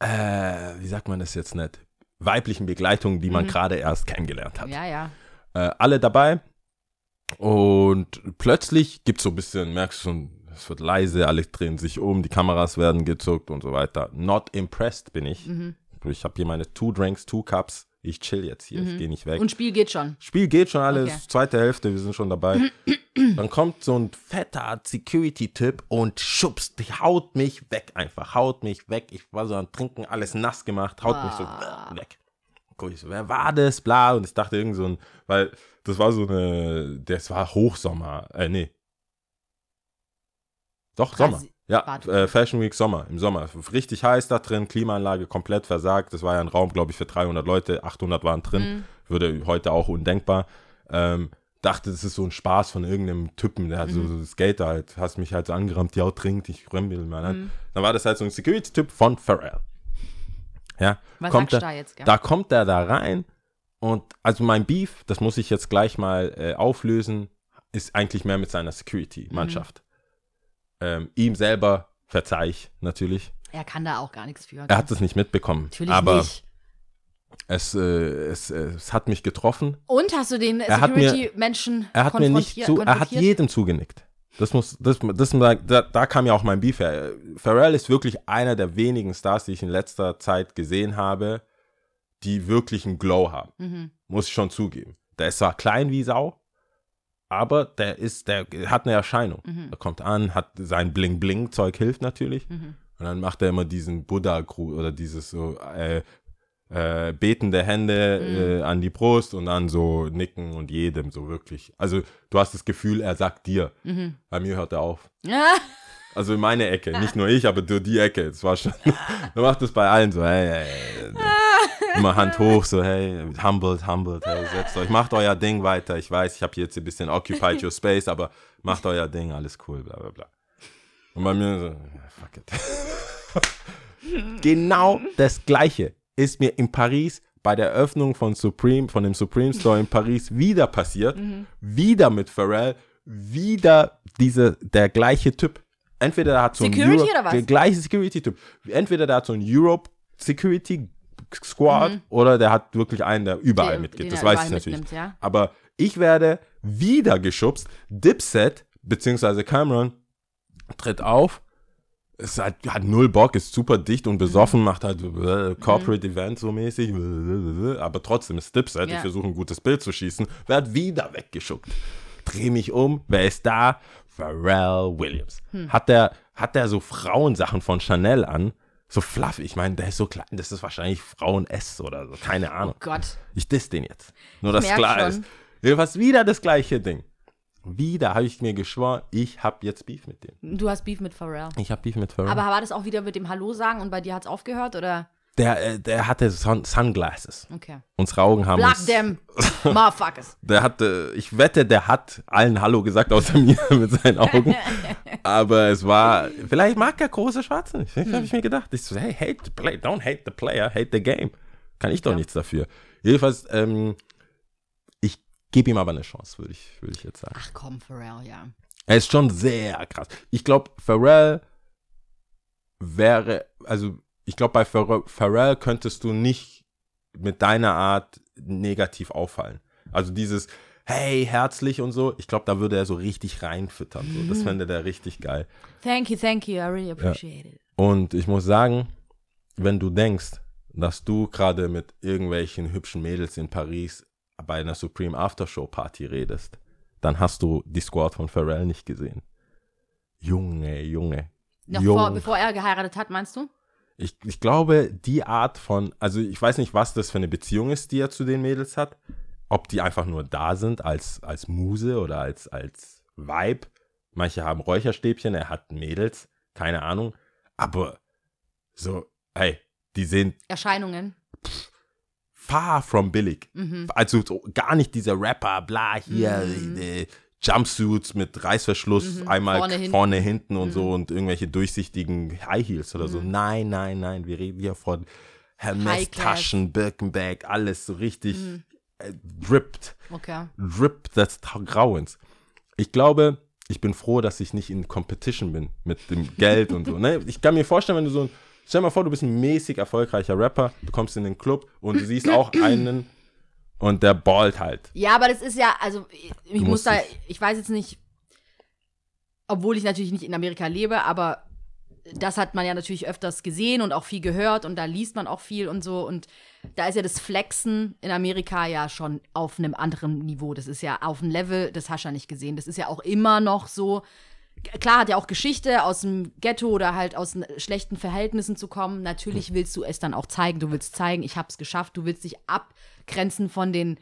äh, wie sagt man das jetzt nicht? Weiblichen Begleitungen, die man gerade erst kennengelernt hat Mhm. Ja, ja. äh, alle dabei. Und plötzlich gibt es so ein bisschen, merkst du schon, es wird leise, alle drehen sich um, die Kameras werden gezuckt und so weiter. Not impressed bin ich. Mhm. Ich habe hier meine two drinks, two cups. Ich chill jetzt hier, ich gehe nicht weg. Und Spiel geht schon. Spiel geht schon alles, Okay. zweite Hälfte, wir sind schon dabei. Dann kommt so ein fetter Security-Typ und schubst, haut mich weg einfach, haut mich weg. Ich war so am Trinken, alles nass gemacht, haut mich so Ah. weg. Guck ich so, wer war das, bla, und ich dachte irgend so ein, weil das war so eine, das war Hochsommer, äh, nee. Doch, Sommer. Ja, äh, Fashion Week Sommer, im Sommer. Richtig heiß da drin, Klimaanlage komplett versagt. Das war ja ein Raum, glaube ich, für 300 Leute, 800 waren drin. Mhm. Würde heute auch undenkbar. Ähm, dachte, das ist so ein Spaß von irgendeinem Typen, der hat so, Mhm. so Skater halt, hast mich halt so angerammt, ja, trinkt, ich remmel mal an. Mhm. Dann war das halt so ein Security-Typ von Pharrell. Ja, Was kommt sagst du er, da jetzt, gell? da kommt er da rein und also mein Beef, das muss ich jetzt gleich mal äh, auflösen, ist eigentlich mehr mit seiner Security-Mannschaft. Ähm, ihm selber verzeih ich natürlich. Er kann da auch gar nichts für. Er hat es nicht mitbekommen. Natürlich aber nicht. Es, äh, es, äh, es hat mich getroffen. Und hast du den Er Security-Menschen Er hat mir nicht konfrontiert- zu, er hat jedem zugenickt. Das muss, das, das, da, da kam ja auch mein Beef her. Pharrell ist wirklich einer der wenigen Stars, die ich in letzter Zeit gesehen habe, die wirklich einen Glow haben. Mhm. Muss ich schon zugeben. Der ist zwar klein wie Sau, aber der ist, der hat eine Erscheinung. Mhm. Er kommt an, hat sein Bling-Bling-Zeug hilft natürlich. Mhm. Und dann macht er immer diesen Buddha-Gruß oder dieses so äh, äh, betende Hände Mhm. äh, an die Brust und dann so nicken und jedem so wirklich. Also du hast das Gefühl, er sagt dir. Mhm. Bei mir hört er auf. Also in meine Ecke, nicht nur ich, aber du die Ecke. Es war schon. er macht das bei allen so, hey, hey, hey. Immer Hand hoch, so, hey, humbled, humbled, hey, setzt euch, macht euer Ding weiter. Ich weiß, ich habe jetzt ein bisschen occupied your space, aber macht euer Ding, alles cool, bla bla bla. Und bei mir so, fuck it. genau das Gleiche ist mir in Paris bei der Eröffnung von Supreme, von dem Supreme Store in Paris wieder passiert. Wieder mit Pharrell, wieder diese, der gleiche Typ. Entweder der hat so Security ein Europe, oder was? der gleiche Security-Typ. Entweder der hat so ein Europe Security Squad oder der hat wirklich einen, der überall Den- mitgeht. Das weiß ich natürlich. ja. Aber ich werde wieder geschubst. Dipset, beziehungsweise Cameron, tritt auf. Es hat, hat null Bock, ist super dicht und Mhm. besoffen, macht halt äh, Corporate Event so mäßig. Aber trotzdem ist Dipset. Ja. Ich versuche ein gutes Bild zu schießen. Werd wieder weggeschuckt. Dreh mich um. Wer ist da? Pharrell Williams. Hm. Hat der, hat der so Frauensachen von Chanel an? So fluffy. Ich meine, der ist so klein. Das ist wahrscheinlich Frauen S oder so. Keine Ahnung. Oh Gott. Ich diss den jetzt. Nur, dass klar schon. ist. Jedenfalls wieder das gleiche Ding. Wieder habe ich mir geschworen, ich habe jetzt Beef mit dem. Du hast Beef mit Pharrell. Ich habe Beef mit Pharrell. Aber war das auch wieder mit dem Hallo sagen und bei dir hat es aufgehört oder? Der, äh, der hatte Sun Sunglasses. Okay. Unsere Augen haben Block uns, them, motherfuckers. Der hatte, ich wette, der hat allen Hallo gesagt außer mir mit seinen Augen. Aber es war, vielleicht mag er große Schwarze nicht. Hm. habe ich mir gedacht. Ich so, hey, hate the play, don't hate the player, hate the game. Kann ich doch nichts dafür. Jedenfalls, ähm, ich gebe ihm aber eine Chance, würde ich, würde ich jetzt sagen. Ach komm, Pharrell, ja. Er ist schon sehr krass. Ich glaube, Pharrell wäre, also ich glaube, bei Pharrell, könntest du nicht mit deiner Art negativ auffallen. Also dieses, hey, herzlich und so, ich glaube, da würde er so richtig reinfüttern. So. Das fände der richtig geil. Thank you, thank you, I really appreciate it. Und ich muss sagen, wenn du denkst, dass du gerade mit irgendwelchen hübschen Mädels in Paris bei einer Supreme Aftershow Party redest, dann hast du die Squad von Pharrell nicht gesehen. Junge, Junge. Noch Jung. vor, bevor er geheiratet hat, meinst du? Ich, ich glaube, die Art von, also ich weiß nicht, was das für eine Beziehung ist, die er zu den Mädels hat. Ob die einfach nur da sind als, als Muse oder als, als Vibe. Manche haben Räucherstäbchen, er hat Mädels, keine Ahnung. Aber so, hey, die sind Erscheinungen. far from billig. Mhm. Also so gar nicht dieser Rapper, bla, hier, äh, Jumpsuits mit Reißverschluss, einmal Mhm. Vorne, vorne, hinten. hinten, und so und irgendwelche durchsichtigen High Heels oder so. Nein, nein, nein, wir reden hier von Hermes-Taschen, Birkenbag, alles so richtig äh, dripped, Okay. dripped des Grauens. Ich glaube, ich bin froh, dass ich nicht in Competition bin mit dem Geld und so. Ne? Ich kann mir vorstellen, wenn du so ein, stell dir mal vor, du bist ein mäßig erfolgreicher Rapper, du kommst in den Club und du siehst auch einen und der ballt halt. Ja, aber das ist ja, also ich, muss da, ich weiß jetzt nicht, obwohl ich natürlich nicht in Amerika lebe, aber das hat man ja natürlich öfters gesehen und auch viel gehört und da liest man auch viel und so und da ist ja das Flexen in Amerika ja schon auf einem anderen Niveau. Das ist ja auf einem Level, das hast du ja nicht gesehen. Das ist ja auch immer noch so. Klar hat ja auch Geschichte aus dem Ghetto oder halt aus schlechten Verhältnissen zu kommen. Natürlich willst du es dann auch zeigen. Du willst zeigen, ich hab's geschafft. Du willst dich abgrenzen von den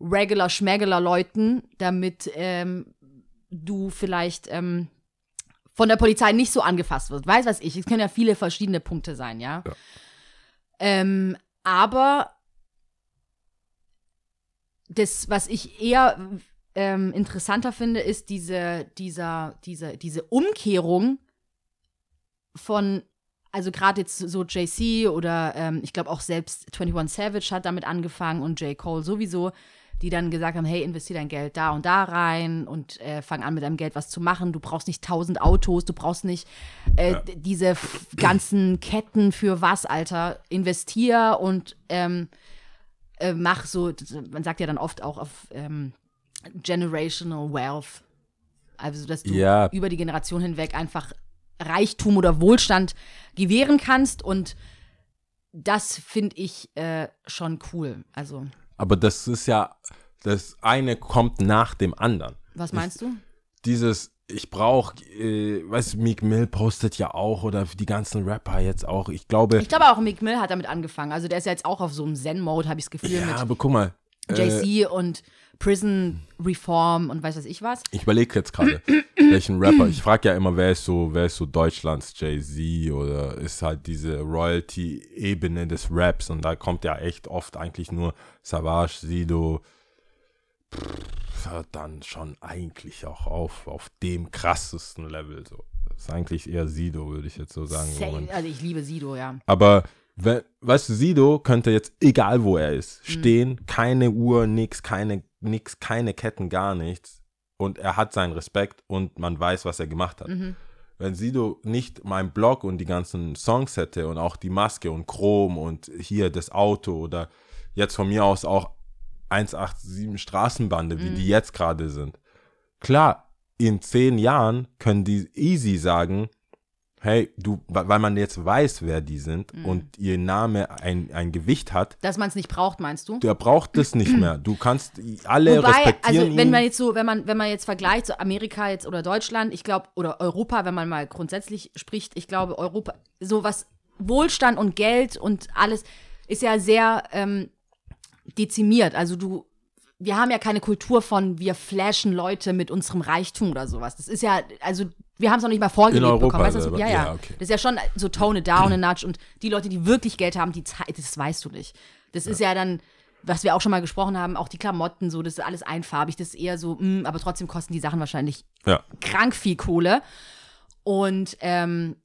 regular schmeggler Leuten, damit ähm, du vielleicht ähm, von der Polizei nicht so angefasst wirst. Weiß was ich. Es können ja viele verschiedene Punkte sein, ja. Ähm, aber das, was ich eher ähm, interessanter finde, ist diese, dieser, diese, diese Umkehrung von, also gerade jetzt so JC oder ähm, ich glaube auch selbst 21 Savage hat damit angefangen und J. Cole sowieso, die dann gesagt haben, hey, investier dein Geld da und da rein und äh, fang an mit deinem Geld was zu machen. Du brauchst nicht tausend Autos, du brauchst nicht äh, d- diese ganzen Ketten für was, Alter. Investier und ähm, äh, mach so, man sagt ja dann oft auch auf ähm, generational wealth. Also, dass du Ja. über die Generation hinweg einfach Reichtum oder Wohlstand gewähren kannst und das finde ich äh, schon cool. Also, Aber das ist ja, das eine kommt nach dem anderen. was meinst du? Dieses, ich brauche, äh, weißt du, Meek Mill postet ja auch oder die ganzen Rapper jetzt auch. Ich glaube, Ich glaube auch Meek Mill hat damit angefangen. Also der ist ja jetzt auch auf so einem Zen-Mode, habe ich das Gefühl, ja, mit aber guck mal, äh, JC und Prison Reform und weiß was ich was. ich überlege jetzt gerade, welchen Rapper. Ich frage ja immer, wer ist so, wer ist so Deutschlands Jay-Z oder ist halt diese Royalty-Ebene des Raps und da kommt ja echt oft eigentlich nur Savage, Sido, dann schon eigentlich auch auf, auf dem krassesten Level so. ist eigentlich eher Sido, würde ich jetzt so sagen. Safe. Also ich liebe Sido, ja. Aber we- weißt du, Sido könnte jetzt, egal wo er ist, Mhm. stehen, keine Uhr, nix, keine, nix, keine Ketten, gar nichts. Und er hat seinen Respekt und man weiß, was er gemacht hat. Mhm. Wenn Sido nicht meinen Blog und die ganzen Songs hätte und auch die Maske und Chrom und hier das Auto oder jetzt von mir aus auch 187 Straßenbande, wie Mhm. die jetzt gerade sind. Klar, in zehn Jahren können die easy sagen, hey, du, weil man jetzt weiß, wer die sind Mhm. und ihr Name ein, ein Gewicht hat, Dass man es nicht braucht, meinst du? der braucht es nicht mehr. Du kannst alle Wobei, respektieren also wenn man jetzt so, wenn man, wenn man jetzt vergleicht, so Amerika jetzt oder Deutschland, ich glaube, oder Europa, wenn man mal grundsätzlich spricht, ich glaube, Europa, so was Wohlstand und Geld und alles ist ja sehr ähm, dezimiert. Also du, wir haben ja keine Kultur von, wir flashen Leute mit unserem Reichtum oder sowas. Das ist ja, also wir haben es noch nicht mal vorgelebt Europa bekommen. Weißt du, ja, ja. Ja, okay. Das ist ja schon so tone it down a nudge und die Leute, die wirklich Geld haben, die Zeit, das weißt du nicht. Das ist ja dann, was wir auch schon mal gesprochen haben, auch die Klamotten so, das ist alles einfarbig, das ist eher so, mm, aber trotzdem kosten die Sachen wahrscheinlich ja. krank viel Kohle. Und ähm,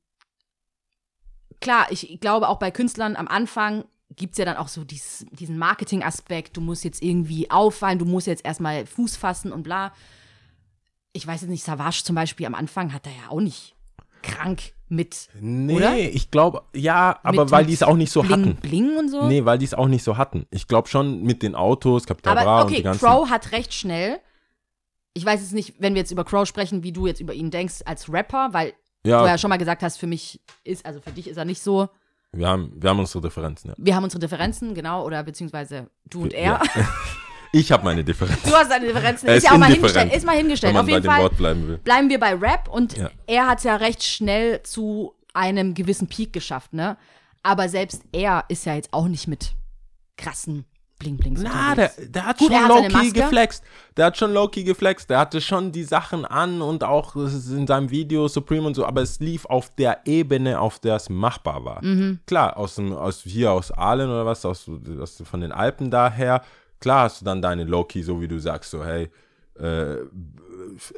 klar, ich glaube auch bei Künstlern am Anfang gibt es ja dann auch so dieses, diesen Marketing-Aspekt, du musst jetzt irgendwie auffallen, du musst jetzt erstmal Fuß fassen und bla. Ich weiß jetzt nicht, Savage zum Beispiel am Anfang hat er ja auch nicht krank mit Nee, Oder? ich glaube, ja, aber Mit- weil die es auch nicht so Bling hatten. Bling und so. Nee, weil die es auch nicht so hatten. Ich glaube schon mit den Autos, Capital Aber und die okay, ganzen. Crow hat recht schnell. Ich weiß jetzt nicht, wenn wir jetzt über Crow sprechen, wie du jetzt über ihn denkst als Rapper, weil ja, du ja schon mal gesagt hast, für mich ist, also für dich ist er nicht so. wir haben, wir haben unsere Differenzen, ja. Wir haben unsere Differenzen, genau, oder beziehungsweise du und er. Ja. Ich habe meine Differenzen. Du hast deine Differenzen. Er Ist ist ja auch mal hingestellt. Ist mal Wenn hingestellt. man Auf bei jeden dem Fall Wort bleiben will. bleiben wir bei Rap und Ja. er hat es ja recht schnell zu einem gewissen Peak geschafft, ne? Aber selbst er ist ja jetzt auch nicht mit krassen Bling-Blings Na, der, der hat Gut, schon Maske. geflext. Der hat schon low-key geflext. Der hatte schon die Sachen an und auch in seinem Video Supreme und so, aber es lief auf der Ebene, auf der es machbar war. Mhm. Klar, aus dem, aus hier aus Aalen oder was, aus, aus von den Alpen daher, klar hast du dann deine Low-key, so wie du sagst, so hey, äh,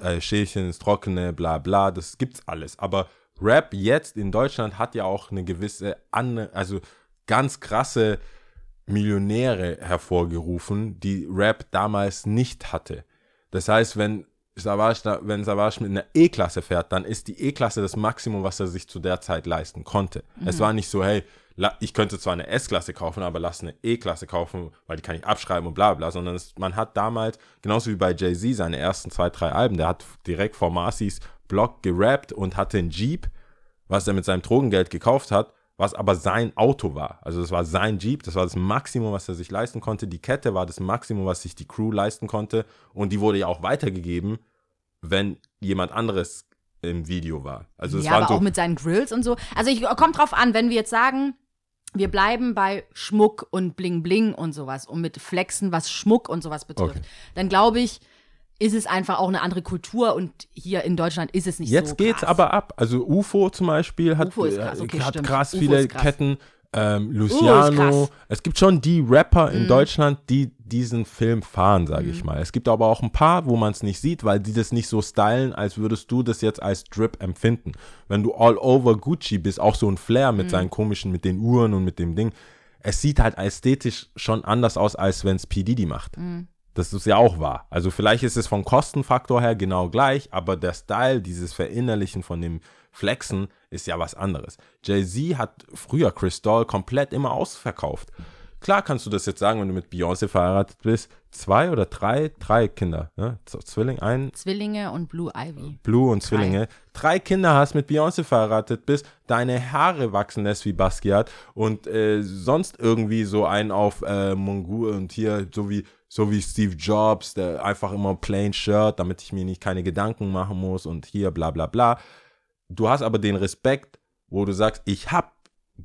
äh, Schälchen Trockene, bla bla, das gibt's alles. Aber Rap jetzt in Deutschland hat ja auch eine gewisse, an, also ganz krasse Millionäre hervorgerufen, die Rap damals nicht hatte. Das heißt, wenn Savage, wenn Savage mit einer E-Klasse fährt, dann ist die E-Klasse das Maximum, was er sich zu der Zeit leisten konnte. Es war nicht so, hey, ich könnte zwar eine S-Klasse kaufen, aber lass eine E-Klasse kaufen, weil die kann ich abschreiben und bla bla, sondern es, man hat damals, genauso wie bei Jay-Z, seine ersten zwei, drei Alben, der hat direkt vor Marcy's Blog gerappt und hatte einen Jeep, was er mit seinem Drogengeld gekauft hat, was aber sein Auto war. Also das war sein Jeep, das war das Maximum, was er sich leisten konnte. Die Kette war das Maximum, was sich die Crew leisten konnte. Und die wurde ja auch weitergegeben, wenn jemand anderes im Video war. Also es ja, aber auch so, mit seinen Grills und so. Also ich kommt drauf an, wenn wir jetzt sagen, wir bleiben bei Schmuck und Bling Bling und sowas und mit Flexen, was Schmuck und sowas betrifft, Okay. dann glaube ich, ist es einfach auch eine andere Kultur und hier in Deutschland ist es nicht Jetzt so geht's krass. aber ab. Also UFO zum Beispiel hat, UFO ist krass, äh, okay, hat krass viele krass. Ketten. Ähm, UFO Luciano. Mhm. Es gibt schon die Rapper in Deutschland, die diesen Film fahren, sage ich mal. Es gibt aber auch ein paar, wo man es nicht sieht, weil die das nicht so stylen, als würdest du das jetzt als Drip empfinden. Wenn du all over Gucci bist, auch so ein Flair mit seinen komischen, mit den Uhren und mit dem Ding. Es sieht halt ästhetisch schon anders aus, als wenn es P. Diddy macht. Mhm. Das ist ja auch wahr. Also vielleicht ist es vom Kostenfaktor her genau gleich, aber der Style, dieses Verinnerlichen von dem Flexen ist ja was anderes. Jay-Z hat früher Chris Doll komplett immer ausverkauft. Klar kannst du das jetzt sagen, wenn du mit Beyoncé verheiratet bist. Zwei oder drei, drei Kinder, ne? Zwilling, ein, Zwillinge und Blue Ivy. Blue und Zwillinge. Drei Kinder hast, mit Beyoncé verheiratet bist, deine Haare wachsen lässt wie Basquiat und äh, sonst irgendwie so einen auf äh, Mongu und hier so wie, so wie Steve Jobs, der einfach immer plain Shirt, damit ich mir nicht keine Gedanken machen muss und hier bla bla bla. Du hast aber den Respekt, wo du sagst, ich hab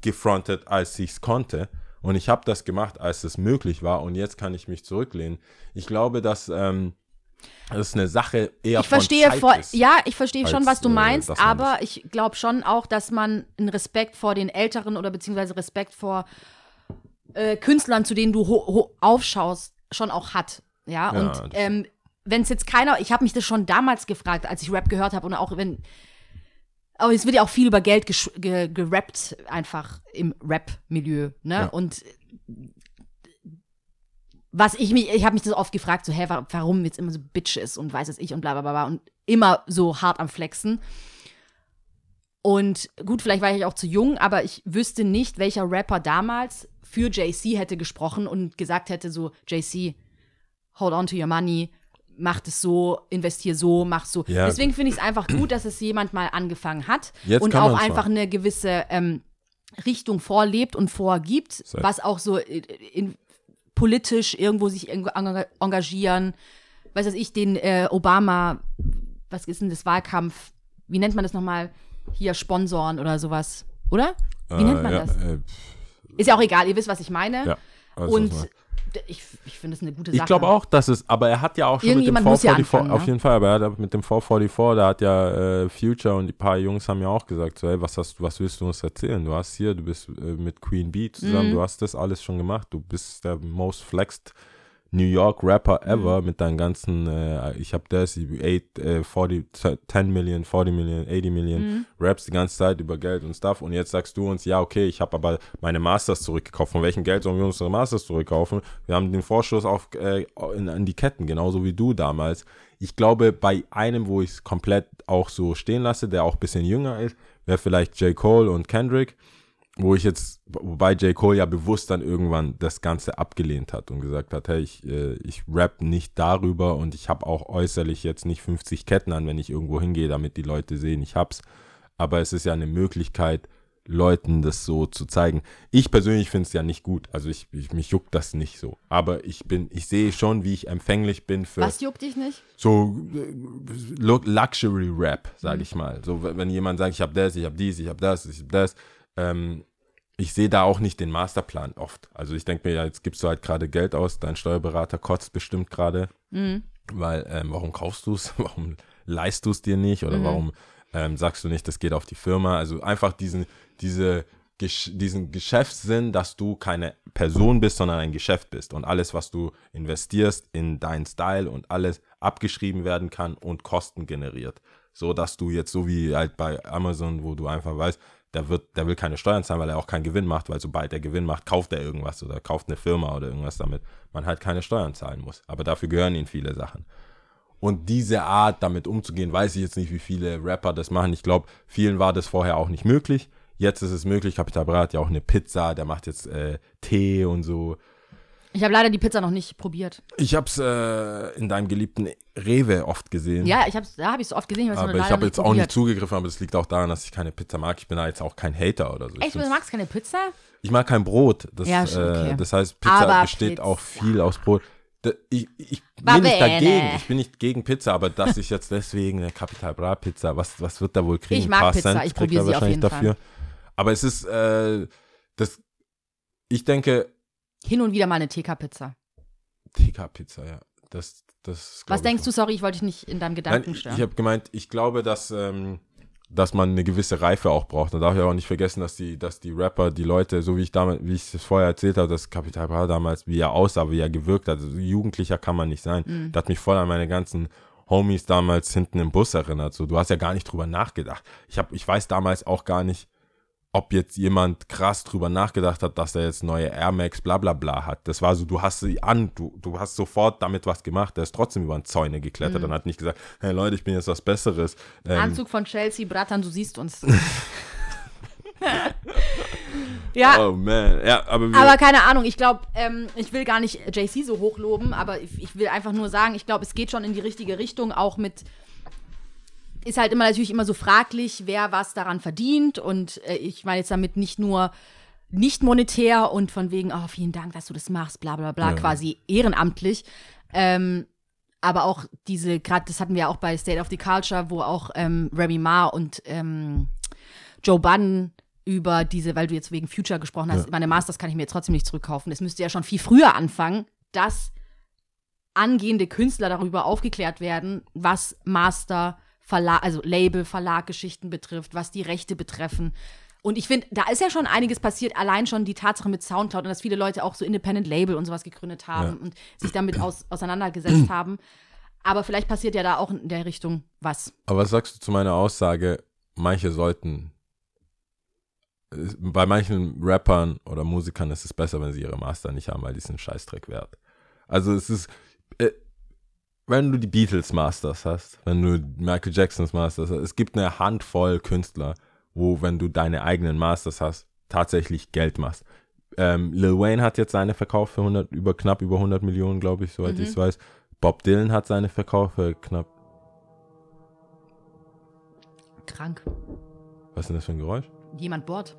gefrontet, als ich es konnte. Und ich habe das gemacht, als es möglich war. Und jetzt kann ich mich zurücklehnen. Ich glaube, dass ähm, das eine Sache eher Ich verstehe von Zeit voll, ist. ja, ich verstehe schon, als, was du äh, meinst, man aber ich glaube schon auch, dass man einen Respekt vor den Älteren oder beziehungsweise Respekt vor äh, Künstlern, zu denen du ho ho aufschaust, schon auch hat. Ja, Ja, und ähm, wenn es jetzt keiner, ich habe mich das schon damals gefragt, als ich Rap gehört habe und auch wenn Aber es wird ja auch viel über Geld ge gerappt, einfach im Rap-Milieu. Ne? Ja. Und was ich mich, ich habe mich das oft gefragt, so, hä, wa- warum jetzt immer so Bitches und weiß es ich und bla bla bla bla und immer so hart am Flexen. Und gut, vielleicht war ich auch zu jung, aber ich wüsste nicht, welcher Rapper damals für JC hätte gesprochen und gesagt hätte, so, JC, hold on to your money, mach es so, investier so, mach so. Ja. Deswegen finde ich es einfach gut, dass es jemand mal angefangen hat Jetzt und auch einfach machen. eine gewisse ähm, Richtung vorlebt und vorgibt, Seit- was auch so in, in, politisch irgendwo sich irgendwo enga- engagieren. Weiß was ich, den äh, Obama, was ist denn das Wahlkampf, wie nennt man das nochmal? Hier Sponsoren oder sowas, oder? Wie nennt man ja, das? Äh, Ist ja auch egal, ihr wisst, was ich meine. ja. Und ich, ich finde das eine gute Sache. Ich glaube auch, dass es, aber er hat ja auch schon mit dem Irgendjemand muss ja 444, anfangen, auf ne? jeden Fall, aber er hat mit dem 444, da hat ja äh, Future und die paar Jungs haben ja auch gesagt, so, hey, was hast was willst du uns erzählen? Du hast hier, du bist äh, mit Queen Bee zusammen, Mhm. du hast das alles schon gemacht, du bist der most flexed New York Rapper ever Mhm. mit deinen ganzen, äh, ich hab das, 8, äh, 40, 10 Million, 40 Million, 80 Million Mhm. Raps die ganze Zeit über Geld und Stuff und jetzt sagst du uns, ja, okay, ich habe aber meine Masters zurückgekauft. Von welchem Geld sollen wir unsere Masters zurückkaufen? Wir haben den Vorschuss auf, äh, in, an die Ketten, genauso wie du damals. Ich glaube, bei einem, wo ich es komplett auch so stehen lasse, der auch ein bisschen jünger ist, wäre vielleicht J. Cole und Kendrick, wo ich jetzt, wobei J. Cole ja bewusst dann irgendwann das Ganze abgelehnt hat und gesagt hat, hey, ich, äh, ich rap nicht darüber und ich habe auch äußerlich jetzt nicht 50 Ketten an, wenn ich irgendwo hingehe, damit die Leute sehen, ich hab's. Aber es ist ja eine Möglichkeit, Leuten das so zu zeigen. Ich persönlich finde es ja nicht gut. Also ich, ich mich juckt das nicht so. Aber ich bin, ich sehe schon, wie ich empfänglich bin für Was juckt dich nicht? so äh, Lu- Luxury Rap, sage ich mal. So, wenn wenn jemand sagt, ich habe das, ich habe dies, ich habe das, ich habe das, ähm, ich sehe da auch nicht den Masterplan oft. Also ich denke mir, ja, jetzt gibst du halt gerade Geld aus, dein Steuerberater kotzt bestimmt gerade, weil ähm, warum kaufst du es, warum leist du es dir nicht oder warum ähm, sagst du nicht, das geht auf die Firma. Also einfach diesen, diese, Gesch diesen Geschäftssinn, dass du keine Person bist, sondern ein Geschäft bist und alles, was du investierst in deinen Style und alles abgeschrieben werden kann und Kosten generiert. So dass du jetzt so wie halt bei Amazon, wo du einfach weißt, der wird, der will keine Steuern zahlen, weil er auch keinen Gewinn macht, weil sobald er Gewinn macht, kauft er irgendwas oder kauft eine Firma oder irgendwas damit man halt keine Steuern zahlen muss. Aber dafür gehören ihnen viele Sachen. Und diese Art, damit umzugehen, weiß ich jetzt nicht, wie viele Rapper das machen. Ich glaube, vielen war das vorher auch nicht möglich. Jetzt ist es möglich. Capital Bra hat ja auch eine Pizza, der macht jetzt äh, Tee und so. Ich habe leider die Pizza noch nicht probiert. Ich habe es äh, in deinem geliebten Rewe oft gesehen. Ja, ich hab's, da habe ich es oft gesehen. aber, aber ich habe jetzt auch nicht zugegriffen, aber das liegt auch daran, dass ich keine Pizza mag. Ich bin da jetzt auch kein Hater oder so. Ich, Echt, du magst keine Pizza? ich mag kein Brot. Das, Ja, schon, okay. äh, das heißt, Pizza Aber besteht Pizza. auch viel aus Brot. Da, ich, ich bin nicht dagegen. Ich bin nicht gegen Pizza, aber dass ich jetzt deswegen eine Capital Bra Pizza, was, was wird er wohl kriegen? Ich mag paar Pizza, Cent ich kriegt probier er sie auf wahrscheinlich jeden dafür. Aber es ist, äh, das, ich denke, Hin und wieder mal eine TK-Pizza. TK-Pizza, ja. Das, das Was denkst du? Sorry, ich wollte dich nicht in deinem Nein, Gedanken ich, stören. ich habe gemeint, ich glaube, dass, ähm, dass man eine gewisse Reife auch braucht. Man darf ja auch nicht vergessen, dass die, dass die Rapper, die Leute, so wie ich damals, wie ich es vorher erzählt habe, dass Capital Bra damals, wie er aussah, wie er gewirkt hat, also Jugendlicher kann man nicht sein. Mhm. Das hat mich voll an meine ganzen Homies damals hinten im Bus erinnert. So, du hast ja gar nicht drüber nachgedacht. Ich hab, ich weiß damals auch gar nicht, ob jetzt jemand krass drüber nachgedacht hat, dass er jetzt neue Air Max bla bla bla hat. Das war so, du hast sie an, du, du hast sofort damit was gemacht. Der ist trotzdem über den Zäune geklettert und hat nicht gesagt, hey Leute, ich bin jetzt was Besseres. Ähm, Anzug von Chelsea, Bratan, du siehst uns. ja, Oh man. Ja, aber, wir, aber keine Ahnung, ich glaube, ähm, ich will gar nicht JC so hochloben, aber ich, ich will einfach nur sagen, ich glaube, es geht schon in die richtige Richtung, auch mit ist halt immer natürlich immer so fraglich, wer was daran verdient. Und äh, ich meine jetzt damit nicht nur nicht monetär und von wegen, oh, vielen Dank, dass du das machst, bla bla bla, Ja. quasi ehrenamtlich. Ähm, aber auch diese, gerade das hatten wir auch bei State of the Culture, wo auch ähm, Remy Ma und ähm, Joe Budden über diese, weil du jetzt wegen Future gesprochen hast, Ja. meine Masters kann ich mir jetzt trotzdem nicht zurückkaufen. Das müsste ja schon viel früher anfangen, dass angehende Künstler darüber aufgeklärt werden, was Master, Verlag, also Label, Verlaggeschichten betrifft, was die Rechte betreffen. Und ich finde, da ist ja schon einiges passiert, allein schon die Tatsache mit Soundcloud und dass viele Leute auch so Independent Label und sowas gegründet haben Ja. und sich damit aus, auseinandergesetzt haben. Aber vielleicht passiert ja da auch in der Richtung was. aber was sagst du zu meiner Aussage, manche sollten, bei manchen Rappern oder Musikern ist es besser, wenn sie ihre Master nicht haben, weil die sind Scheißdreck wert. Also es ist, äh, wenn du die Beatles Masters hast, wenn du Michael Jacksons Masters hast, es gibt eine Handvoll Künstler, wo, wenn du deine eigenen Masters hast, tatsächlich Geld machst. Ähm, Lil Wayne hat jetzt seine verkauft für 100, über, knapp über 100 Millionen, glaube ich, soweit ich es weiß. Bob Dylan hat seine verkauft für knapp, Krank. was ist denn das für ein Geräusch? Jemand bohrt.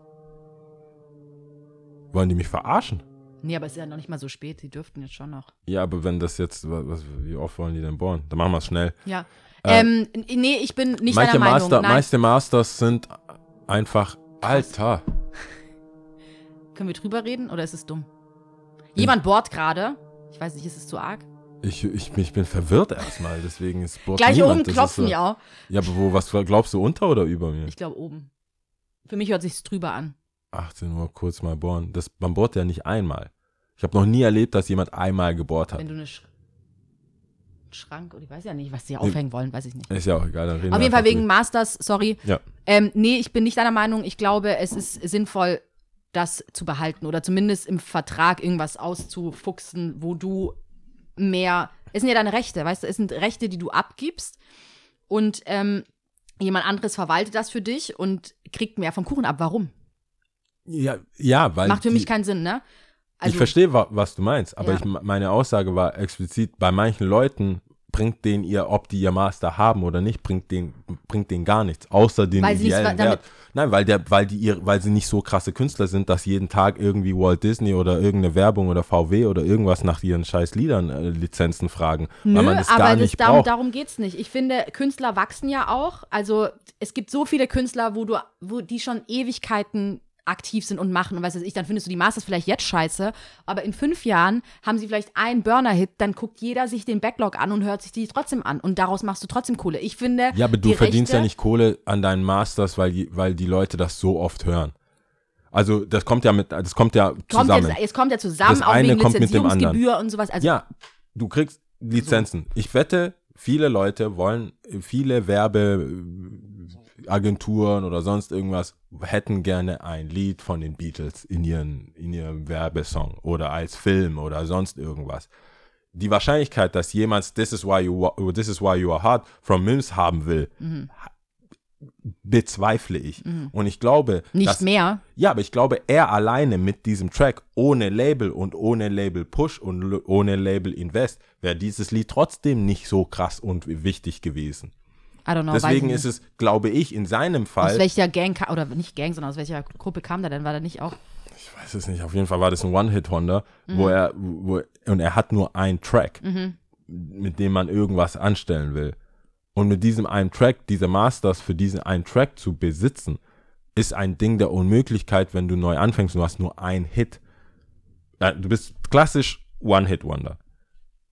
Wollen die mich verarschen? Nee, aber es ist ja noch nicht mal so spät. Sie dürften jetzt schon noch. Ja, aber wenn das jetzt, was, wie oft wollen die denn bohren? Dann machen wir es schnell. Ja. ähm, n- nee, ich bin nicht Manche, Meinung. Master, Nein. meiste Masters sind einfach, Alter. Können wir drüber reden oder ist es dumm? Jemand bohrt gerade. Ich weiß nicht, ist es zu arg? Ich, ich, ich bin verwirrt erstmal, deswegen ist bohrt Gleich niemand. oben Das klopfen, so, ja. Ja, aber wo, was glaubst du, unter oder über mir? Ich glaube oben. Für mich hört sich's drüber an. 18 Uhr kurz mal bohren. Das, man bohrt ja nicht einmal. Ich habe noch nie erlebt, dass jemand einmal gebohrt hat. Wenn du eine Sch Schrank oder ich weiß ja nicht, was sie aufhängen wollen, weiß ich nicht. Ist ja auch egal, dann reden Auf jeden Fall wegen Masters, sorry. Ja. Ähm, nee, ich bin nicht deiner Meinung. Ich glaube, es ist sinnvoll, das zu behalten oder zumindest im Vertrag irgendwas auszufuchsen, wo du mehr. Es sind ja deine Rechte, weißt du, es sind Rechte, die du abgibst und ähm, jemand anderes verwaltet das für dich und kriegt mehr vom Kuchen ab. Warum? Ja, ja, weil Macht für mich keinen Sinn, ne? Ich verstehe, wa- was du meinst, aber Ja. ich, meine Aussage war explizit, bei manchen Leuten bringt denen ihr, ob die ihr Master haben oder nicht, bringt denen, bringt denen gar nichts, außer den Weil ideellen Wert. Nein, weil, der, weil, die ihr, weil sie nicht so krasse Künstler sind, dass jeden Tag irgendwie Walt Disney oder irgendeine Werbung oder VW oder irgendwas nach ihren scheiß Liedern äh, Lizenzen fragen, Nö, weil man das aber gar das, nicht darum, braucht. darum geht es nicht. Ich finde, Künstler wachsen ja auch. Also es gibt so viele Künstler, wo du, wo die schon Ewigkeiten aktiv sind und machen und was weiß ich, dann findest du die Masters vielleicht jetzt scheiße, aber in fünf Jahren haben sie vielleicht einen Burner-Hit, dann guckt jeder sich den Backlog an und hört sich die trotzdem an und daraus machst du trotzdem Kohle. Ich finde, Ja, aber du die verdienst Rechte, ja nicht Kohle an deinen Masters, weil die, weil die Leute das so oft hören. Also das kommt ja mit, das kommt ja Kommt zusammen. jetzt, es kommt ja zusammen, Das auch eine wegen kommt mit dem Lizenzierungsgebühr und sowas. Also, ja, du kriegst Lizenzen. Ich wette, viele Leute wollen, viele Werbeagenturen oder sonst irgendwas hätten gerne ein Lied von den Beatles in ihren, in ihrem Werbesong oder als Film oder sonst irgendwas. Die Wahrscheinlichkeit, dass jemand This is why you This is why you are hard from Mims haben will, bezweifle ich. Und ich glaube, Mhm. nicht dass, mehr. ja, aber ich glaube, er alleine mit diesem Track, ohne Label und ohne Label Push und ohne Label Invest, wäre dieses Lied trotzdem nicht so krass und wichtig gewesen. I don't know. Deswegen ist es, glaube ich, in seinem Aus Fall, welcher Gang, oder nicht Gang, sondern aus welcher Gruppe kam der denn? War der nicht auch? ich weiß es nicht, auf jeden Fall war das ein One-Hit-Wonder, Mhm. wo er, wo, und er hat nur einen Track, mit dem man irgendwas anstellen will. Und mit diesem einen Track, diese Masters für diesen einen Track zu besitzen, ist ein Ding der Unmöglichkeit, wenn du neu anfängst und du hast nur einen Hit. Du bist klassisch One-Hit-Wonder.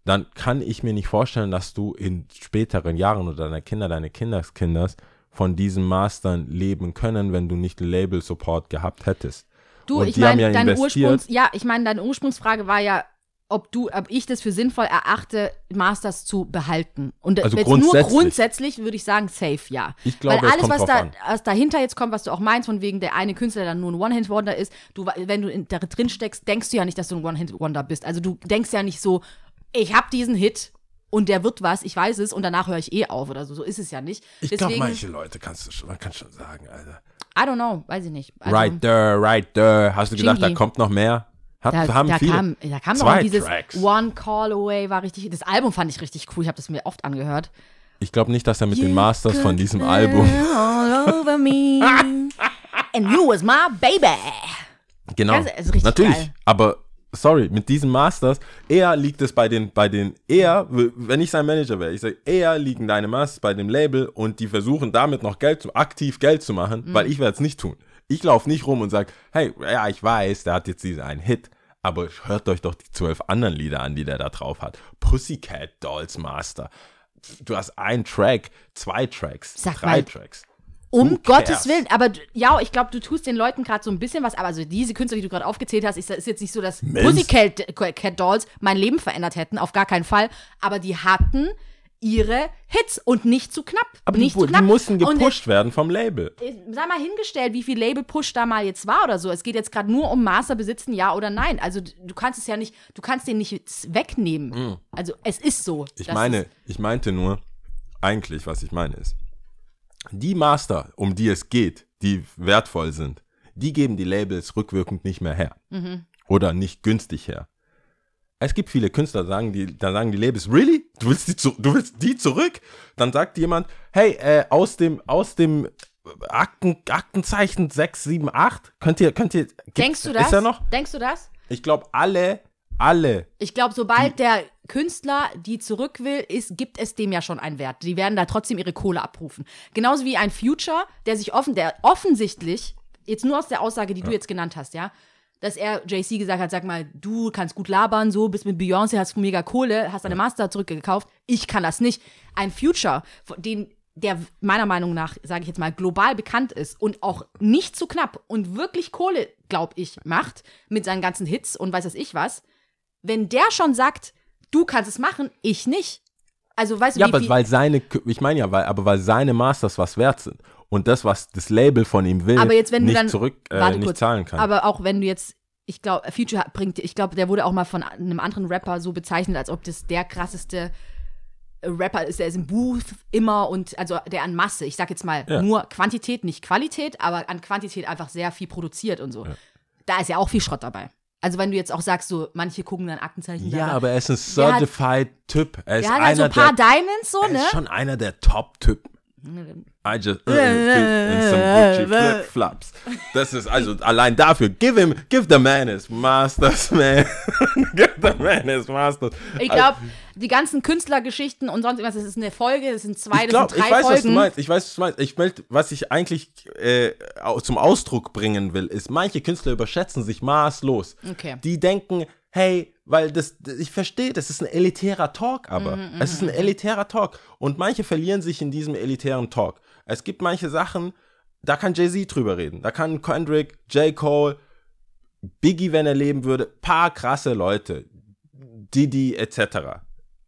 Dann kann ich mir nicht vorstellen, dass du in späteren Jahren oder deine Kinder, deine Kinderskinders von diesen Mastern leben können, wenn du nicht Label-Support gehabt hättest. Du, Und ich meine, ja deine. Ursprungs, ja, ich meine, deine Ursprungsfrage war ja, ob du, ob ich das für sinnvoll erachte, Masters zu behalten. Und Also jetzt nur grundsätzlich. grundsätzlich würde ich sagen, safe, ja. Ich glaube, Weil es alles, was, da, was dahinter jetzt kommt, was du auch meinst, von wegen der eine Künstler, der dann nur ein One-Hit-Wonder ist, du, wenn du in, da drin steckst, denkst du ja nicht, dass du ein One-Hit-Wonder bist. Also du denkst ja nicht so, ich habe diesen Hit und der wird was, ich weiß es und danach höre ich eh auf oder so. So ist es ja nicht. Ich glaube, manche Leute kannst du schon, man kann schon sagen, Alter. I don't know, weiß ich nicht. Also, right there, right there. Hast du gedacht, da Chingy. kommt noch mehr? Hat, Da, haben da, viele. kam, da kam noch Zwei dieses Tracks. One Call Away, war richtig. Das Album fand ich richtig cool. Ich habe das mir oft angehört. Ich glaube nicht, dass er mit den Masters von diesem Album. All over me. And you was my baby. Genau. Ganz- ist richtig Natürlich. geil. Aber sorry, mit diesen Masters, eher liegt es bei den, bei den, eher, wenn ich sein Manager wäre, ich sage, eher liegen deine Masters bei dem Label und die versuchen damit noch Geld zu, aktiv Geld zu machen, Mhm. weil ich werde es nicht tun. Ich laufe nicht rum und sage, hey, ja, ich weiß, der hat jetzt diesen einen Hit, aber hört euch doch die zwölf anderen Lieder an, die der da drauf hat. Pussycat Dolls Master. Du hast einen Track, zwei Tracks, Sag drei mal, Tracks. Um Who Gottes cares? Willen. Aber ja, ich glaube, du tust den Leuten gerade so ein bisschen was. Aber also diese Künstler, die du gerade aufgezählt hast, ist, ist jetzt nicht so, dass Mims? Pussycat Cat Dolls mein Leben verändert hätten. Auf gar keinen Fall. Aber die hatten ihre Hits und nicht zu knapp. Aber nicht die, zu die knapp. mussten Und gepusht werden vom Label. äh, sei mal hingestellt, wie viel Label-Push da mal jetzt war oder so. Es geht jetzt gerade nur um Master besitzen, ja oder nein. Also du kannst es ja nicht, du kannst den nicht wegnehmen. Also es ist so. Ich meine, ich meinte nur, eigentlich, was ich meine ist, die Master, um die es geht, die wertvoll sind, die geben die Labels rückwirkend nicht mehr her. Mhm. Oder nicht günstig her. Es gibt viele Künstler, sagen die, da sagen die Labels, really? Du willst die, zu, du willst die zurück? Dann sagt jemand, hey, äh, aus dem, aus dem Akten, Aktenzeichen 6, 7, 8, könnt ihr, könnt ihr, denkst du das? Ist er noch? Denkst du das? Ich glaube, alle, alle Ich glaube, sobald der Künstler die zurück will, ist, gibt es dem ja schon einen Wert. Die werden da trotzdem ihre Kohle abrufen. Genauso wie ein Future, der sich offen, der offensichtlich, jetzt nur aus der Aussage, die du jetzt genannt hast, ja, dass er JC gesagt hat, sag mal, du kannst gut labern, so, bist mit Beyoncé, hast mega Kohle, hast deine Master zurückgekauft, ich kann das nicht. Ein Future, den der meiner Meinung nach, sage ich jetzt mal, global bekannt ist und auch nicht zu knapp und wirklich Kohle, glaube ich, macht mit seinen ganzen Hits und weiß was ich was, wenn der schon sagt, du kannst es machen, ich nicht. Also weißt du, Ja, wie aber weil seine, ich meine ja, weil, aber weil seine Masters was wert sind und das, was das Label von ihm will, aber jetzt wenn nicht du dann zurück, äh, nicht kurz, zahlen kann. Aber auch wenn du jetzt ich glaube, Future bringt, ich glaube, der wurde auch mal von einem anderen Rapper so bezeichnet, als ob das der krasseste Rapper ist, der ist im Booth immer und also der an Masse, ich sag jetzt mal Ja. nur Quantität, nicht Qualität, aber an Quantität einfach sehr viel produziert und so. Da ist ja auch viel Schrott dabei. Also wenn du jetzt auch sagst, so manche gucken dann Aktenzeichen. ja, aber er ist ein Der hat- certified Typ. Er ist der hat halt so einer ein paar der, Diamonds so, er ne? ist schon einer der Top-Typen. I just uh, in some Gucci flip-flops. Das ist also allein dafür. Give him, give the man his masters, man. give the man his masters. Ich glaube, die ganzen Künstlergeschichten und sonst irgendwas, das ist eine Folge, das sind zwei, ich, das glaub, sind drei ich weiß, Folgen. was du meinst. Ich weiß, was du meinst. Ich möchte, was ich eigentlich äh, zum Ausdruck bringen will, ist, manche Künstler überschätzen sich maßlos. Okay. Die denken, hey, weil das, ich verstehe, das ist ein elitärer Talk, aber Mhm, es ist ein elitärer Talk. Und manche verlieren sich in diesem elitären Talk. Es gibt manche Sachen, da kann Jay-Z drüber reden. Da kann Kendrick, J. Cole, Biggie, wenn er leben würde, paar krasse Leute, Didi etc.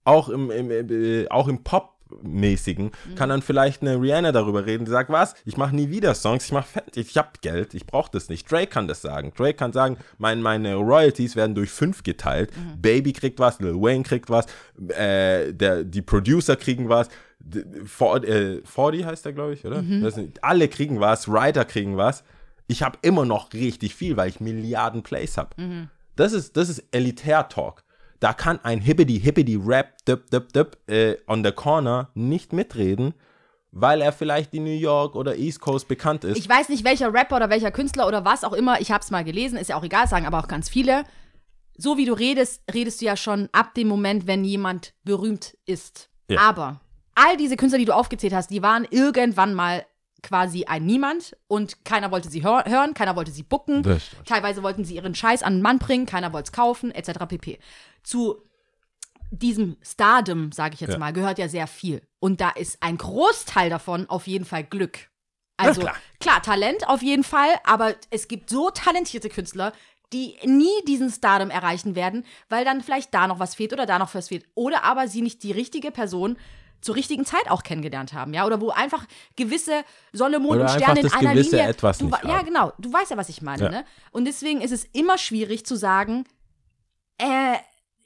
Auch im, im, im, äh, auch im Pop-mäßigen kann dann vielleicht eine Rihanna darüber reden, die sagt, was, ich mache nie wieder Songs, ich mache Fett, ich habe Geld, ich brauche das nicht. Drake kann das sagen. Drake kann sagen, mein, meine Royalties werden durch fünf geteilt. Baby kriegt was, Lil Wayne kriegt was, äh, der, die Producer kriegen was, d- For- äh, 40 heißt der, glaube ich, oder? Sind, alle kriegen was, Writer kriegen was. Ich habe immer noch richtig viel, weil ich Milliarden Plays habe. Das ist, das ist Elitär-Talk. Da kann ein Hippity-Hippity-Rap dip, dip, dip, äh, on the corner nicht mitreden, weil er vielleicht die New York oder East Coast bekannt ist. Ich weiß nicht, welcher Rapper oder welcher Künstler oder was auch immer, ich hab's mal gelesen, ist ja auch egal, sagen aber auch ganz viele. So wie du redest, redest du ja schon ab dem Moment, wenn jemand berühmt ist. Ja. Aber all diese Künstler, die du aufgezählt hast, die waren irgendwann mal quasi ein Niemand und keiner wollte sie hör hören, keiner wollte sie bucken. Teilweise wollten sie ihren Scheiß an den Mann bringen, keiner wollte es kaufen, etc. pp. Zu diesem Stardom, sage ich jetzt Ja. mal, gehört ja sehr viel. Und da ist ein Großteil davon auf jeden Fall Glück. Also klar. klar. Talent auf jeden Fall, aber es gibt so talentierte Künstler, die nie diesen Stardom erreichen werden, weil dann vielleicht da noch was fehlt oder da noch was fehlt. Oder aber sie nicht die richtige Person zur richtigen Zeit auch kennengelernt haben, ja, oder wo einfach gewisse Sonne, Mond Oder und Sterne in das einer gewisse Linie. Etwas du, nicht ja, haben. genau. Du weißt ja, was ich meine, Ja. ne? Und deswegen ist es immer schwierig zu sagen, äh,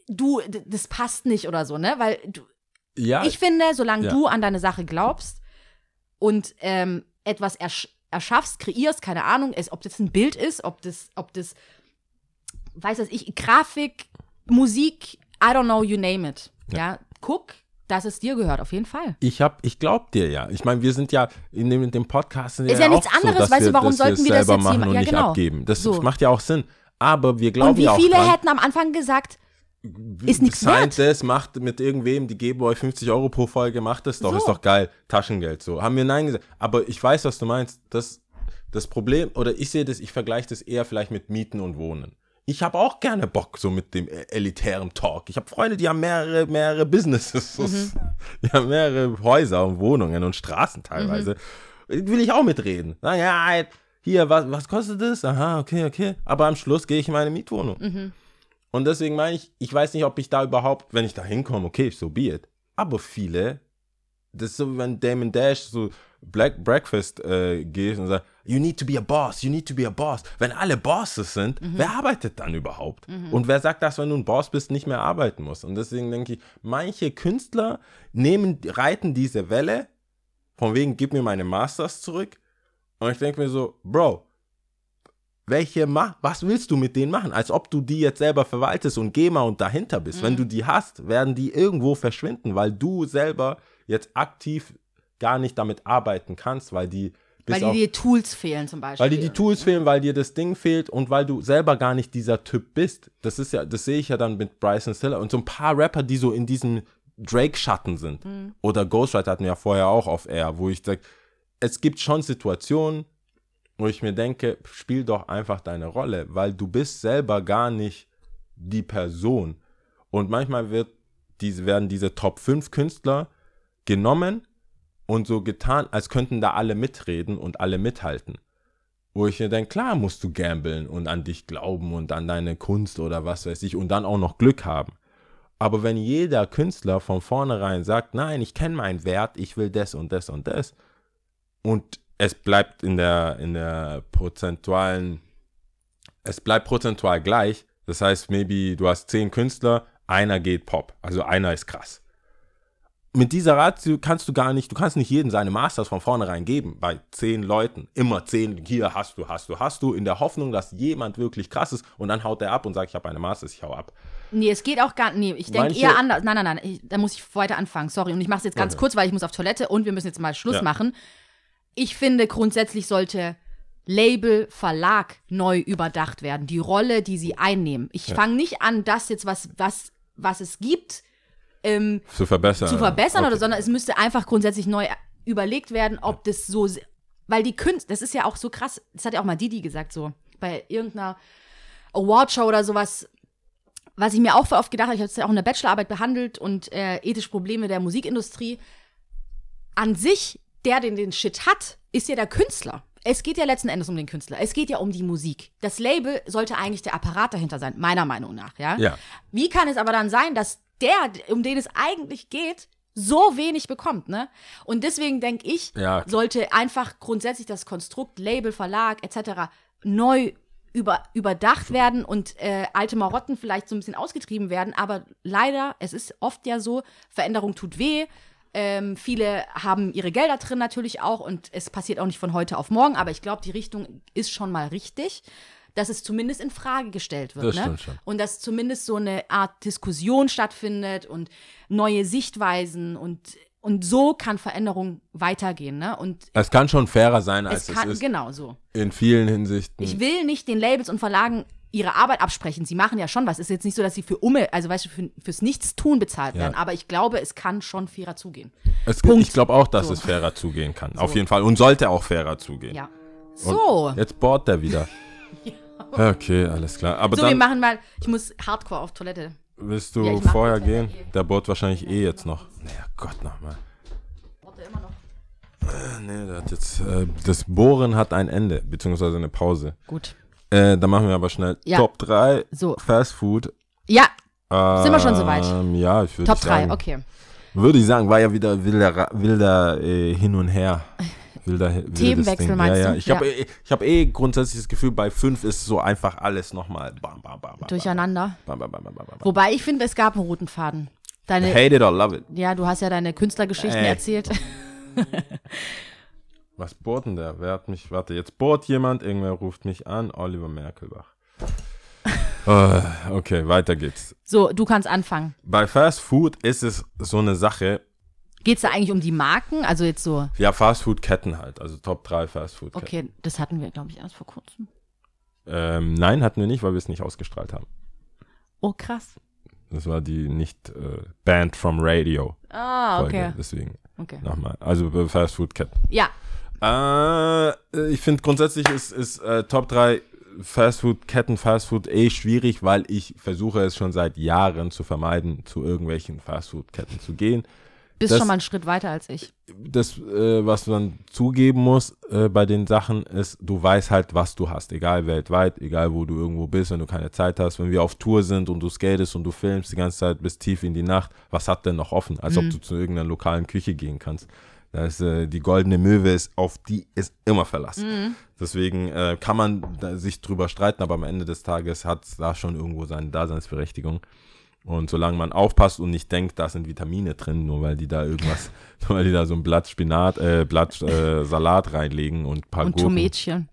du, das passt nicht oder so, ne? Weil du, ja, ich finde, solange Ja. du an deine Sache glaubst und ähm, etwas ersch erschaffst, kreierst, keine Ahnung, ist, ob das ein Bild ist, ob das, ob das, weiß was ich, Grafik, Musik, I don't know, you name it. Ja, guck, dass es dir gehört, auf jeden Fall. ich hab, ich glaub dir ja. Ich meine, wir sind ja in dem, in dem Podcast sind Ist ja, ja nichts so, anderes, dass weißt du, warum sollten wir das jetzt machen und ja, nicht genau. abgeben. Das So. macht ja auch Sinn. Aber wir glauben Und wie ja auch viele dran, hätten am Anfang gesagt, ist nichts wert? das, macht mit irgendwem, die geben euch 50 Euro pro Folge, macht das doch, So. ist doch geil, Taschengeld so. Haben wir Nein gesagt. Aber ich weiß, was du meinst. Das, das Problem, oder ich sehe das, ich vergleiche das eher vielleicht mit Mieten und Wohnen. Ich habe auch gerne Bock so mit dem äh, elitären Talk. Ich habe Freunde, die haben mehrere, mehrere Businesses. Mhm. Die haben mehrere Häuser und Wohnungen und Straßen teilweise. Mhm. Will ich auch mitreden. Na ja, hier, was, was kostet das? Aha, okay, okay. Aber am Schluss gehe ich in meine Mietwohnung. Mhm. Und deswegen meine ich, ich weiß nicht, ob ich da überhaupt, wenn ich da hinkomme, okay, so be it. Aber viele, das ist so, wenn Damon Dash so Black Breakfast äh, geht und sagt, you need to be a boss, you need to be a boss. Wenn alle Bosses sind, wer arbeitet dann überhaupt? Und wer sagt, dass wenn du ein Boss bist, nicht mehr arbeiten musst? Und deswegen denke ich, manche Künstler nehmen, reiten diese Welle, von wegen, gib mir meine Masters zurück. Und ich denke mir so, Bro, welche ma was willst du mit denen machen? Als ob du die jetzt selber verwaltest und GEMA und dahinter bist. Wenn du die hast, werden die irgendwo verschwinden, weil du selber jetzt aktiv gar nicht damit arbeiten kannst, weil die Weil dir die Tools fehlen zum Beispiel. weil dir die Tools fehlen, weil dir das Ding fehlt und weil du selber gar nicht dieser Typ bist. Das ist ja, das sehe ich ja dann mit Bryson Stiller und so ein paar Rapper, die so in diesem Drake-Schatten sind. Oder Ghostwriter hatten wir ja vorher auch auf Air, wo ich sage, es gibt schon Situationen, wo ich mir denke, spiel doch einfach deine Rolle, weil du bist selber gar nicht die Person. Und manchmal wird diese, werden diese Top 5 Künstler genommen und so getan, als könnten da alle mitreden und alle mithalten. Wo ich mir denke, klar musst du gambeln und an dich glauben und an deine Kunst oder was weiß ich und dann auch noch Glück haben. Aber wenn jeder Künstler von vornherein sagt, nein, ich kenne meinen Wert, ich will das und das und das, und es bleibt in der, in der prozentualen, es bleibt prozentual gleich, das heißt, maybe du hast zehn Künstler, einer geht Pop, also einer ist krass mit dieser Ratio kannst du gar nicht, du kannst nicht jedem seine Masters von vornherein geben, bei zehn Leuten. Immer zehn, hier hast du, hast du, hast du, in der Hoffnung, dass jemand wirklich krass ist und dann haut er ab und sagt, ich habe eine Masters, ich hau ab. Nee, es geht auch gar nicht. Nee, ich denke eher anders. Nein, nein, nein. Ich, da muss ich weiter anfangen. Sorry. Und ich mache es jetzt ganz Okay. kurz, weil ich muss auf Toilette und wir müssen jetzt mal Schluss Ja. machen. Ich finde, grundsätzlich sollte Label, Verlag neu überdacht werden. Die Rolle, die sie einnehmen. Ich fange nicht an, das jetzt, was, was, was es gibt, ähm, Zu verbessern. zu verbessern, Okay. oder, sondern es müsste einfach grundsätzlich neu überlegt werden, ob das so, weil die Künstler, das ist ja auch so krass, das hat ja auch mal Didi gesagt, so bei irgendeiner Awardshow oder sowas, was ich mir auch oft gedacht habe, ich habe es ja auch in der Bachelorarbeit behandelt und äh, ethische Probleme der Musikindustrie. An sich, der, den den Shit hat, ist ja der Künstler. Es geht ja letzten Endes um den Künstler. Es geht ja um die Musik. Das Label sollte eigentlich der Apparat dahinter sein, meiner Meinung nach, ja? Ja. Wie kann es aber dann sein, dass der, um den es eigentlich geht, so wenig bekommt, ne? Und deswegen denke ich, Ja. sollte einfach grundsätzlich das Konstrukt, Label, Verlag etc. neu über, überdacht werden und äh, alte Marotten vielleicht so ein bisschen ausgetrieben werden. Aber leider, es ist oft ja so, Veränderung tut weh. Ähm, viele haben ihre Gelder drin natürlich auch und es passiert auch nicht von heute auf morgen, aber ich glaube, die Richtung ist schon mal richtig, dass es zumindest in Frage gestellt wird. Das ne? stimmt schon. Und dass zumindest so eine Art Diskussion stattfindet und neue Sichtweisen und, und so kann Veränderung weitergehen. Ne? Und Es kann schon fairer sein, als es es, kann, ist. genau so. In vielen Hinsichten. Ich will nicht den Labels und Verlagen ihre Arbeit absprechen. Sie machen ja schon was. Es ist jetzt nicht so, dass sie für Umme, also weißt du, für, fürs Nichtstun bezahlt Ja. werden. Aber ich glaube, es kann schon fairer zugehen. es, ich glaube auch, dass So. es fairer zugehen kann. Auf jeden Fall. Und sollte auch fairer zugehen. Ja. Und So. Jetzt bohrt der wieder. Okay, alles klar. Aber So, wir dann machen mal, ich muss hardcore auf Toilette. willst du Ja, vorher gehen. Der bohrt wahrscheinlich eh jetzt noch. Naja, Gott nochmal. Warte immer noch. Nee, der hat jetzt, äh, das Bohren hat ein Ende, beziehungsweise eine Pause. Gut. Äh, dann machen wir aber schnell Ja. Top 3 So. Fast Food. Ja, Ähm, Sind wir schon soweit? Ja, ich würde Top 3, sagen. okay. Würde ich sagen, war ja wieder wilder, wilder äh, hin und her. Wilder, wildes Themenwechsel Ding. meinst ja, ja. du? Ich habe Ja. eh, ich hab eh grundsätzlich das Gefühl, bei 5 ist so einfach alles nochmal bam, bam, bam, bam, Durcheinander. bam, bam, bam, bam, bam, bam. Wobei ich finde, es gab einen roten Faden. Deine, Hate it or love it. ja, du hast ja deine Künstlergeschichten Äh. erzählt. Was bohrt denn der? Wer hat mich, warte, jetzt bohrt jemand, irgendwer ruft mich an, Oliver Merkelbach. Äh, okay, weiter geht's. So, du kannst anfangen. Bei Fast Food ist es so eine Sache, Geht es da eigentlich um die Marken? Also jetzt so, ja, Fast Food Ketten halt, also Top 3 Fast Food Ketten. okay, das hatten wir, glaube ich, erst vor kurzem. Ähm, nein, hatten wir nicht, weil wir es nicht ausgestrahlt haben. Oh, krass. Das war die nicht äh, Band from Radio Ah, Folge, okay. deswegen okay. nochmal. Also bei Fast Food Ketten. Ja, Äh, ich finde grundsätzlich ist, ist äh, Top 3 Fastfood-Ketten, Fastfood eh schwierig, weil ich versuche es schon seit Jahren zu vermeiden, zu irgendwelchen Fastfood-Ketten zu gehen. Bist das, schon mal einen Schritt weiter als ich. das, äh, was man zugeben muss äh, bei den Sachen, ist, du weißt halt, was du hast, egal weltweit, egal wo du irgendwo bist, wenn du keine Zeit hast, wenn wir auf Tour sind und du skatest und du filmst die ganze Zeit bis tief in die Nacht, was hat denn noch offen? Als ob du zu irgendeiner lokalen Küche gehen kannst. Da ist, äh, die goldene Möwe ist, auf die ist immer Verlass. Deswegen äh, kann man sich drüber streiten, aber am Ende des Tages hat es da schon irgendwo seine Daseinsberechtigung. Und solange man aufpasst und nicht denkt, da sind Vitamine drin, nur weil die da irgendwas, nur weil die da so ein Blatt Spinat, äh, Blatt äh, Salat reinlegen und ein paar Und Gurken Tomätchen.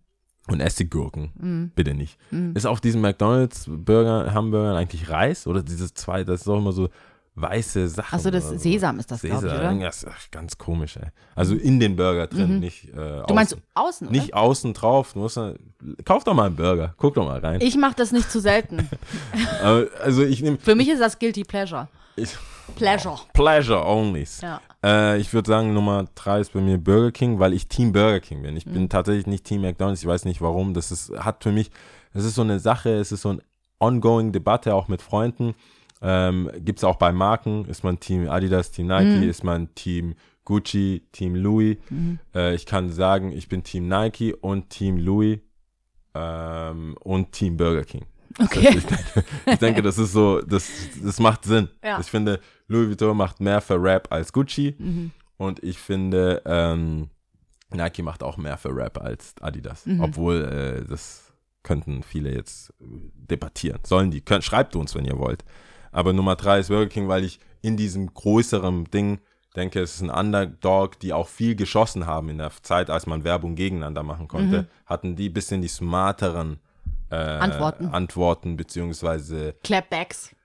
und Essiggurken. Mhm. Bitte nicht. Ist auf diesen McDonalds Burger, Hamburgern eigentlich Reis? Oder dieses zwei, das ist auch immer so weiße Sachen. Achso, das so. Sesam ist das, glaube ich, Sesam, oder? Das ist ach, ganz komisch, ey. Also in den Burger drin, nicht äh, Du meinst außen. außen, oder? Nicht außen drauf. Du musst, kauf doch mal einen Burger. Guck doch mal rein. Ich mache das nicht zu selten. Also ich nehme Für mich ist das Guilty Pleasure. ich, Pleasure. Pleasure only. Ja. Äh, ich würde sagen, Nummer drei ist bei mir Burger King, weil ich Team Burger King bin. Ich Mhm. bin tatsächlich nicht Team McDonalds. Ich weiß nicht warum. Das ist, hat für mich, das ist so eine Sache, es ist so eine ongoing Debatte auch mit Freunden. Ähm, Gibt es auch bei Marken. Ist man Team Adidas, Team Nike? Mhm. Ist man Team Gucci, Team Louis? Äh, ich kann sagen, ich bin Team Nike und Team Louis ähm, und Team Burger King. Okay. Ich denke, ich denke, das ist so, das, das macht Sinn. Ja. Ich finde, Louis Vuitton macht mehr für Rap als Gucci. Mhm. Und ich finde, ähm, Nike macht auch mehr für Rap als Adidas. Mhm. Obwohl, äh, das könnten viele jetzt debattieren. Sollen die? Könnt, schreibt uns, wenn ihr wollt. Aber Nummer drei ist Burger King, weil ich in diesem größeren Ding denke, es ist ein Underdog, die auch viel geschossen haben in der Zeit, als man Werbung gegeneinander machen konnte. Mhm. Hatten die bisschen die smarteren äh, Antworten. Antworten beziehungsweise Clapbacks.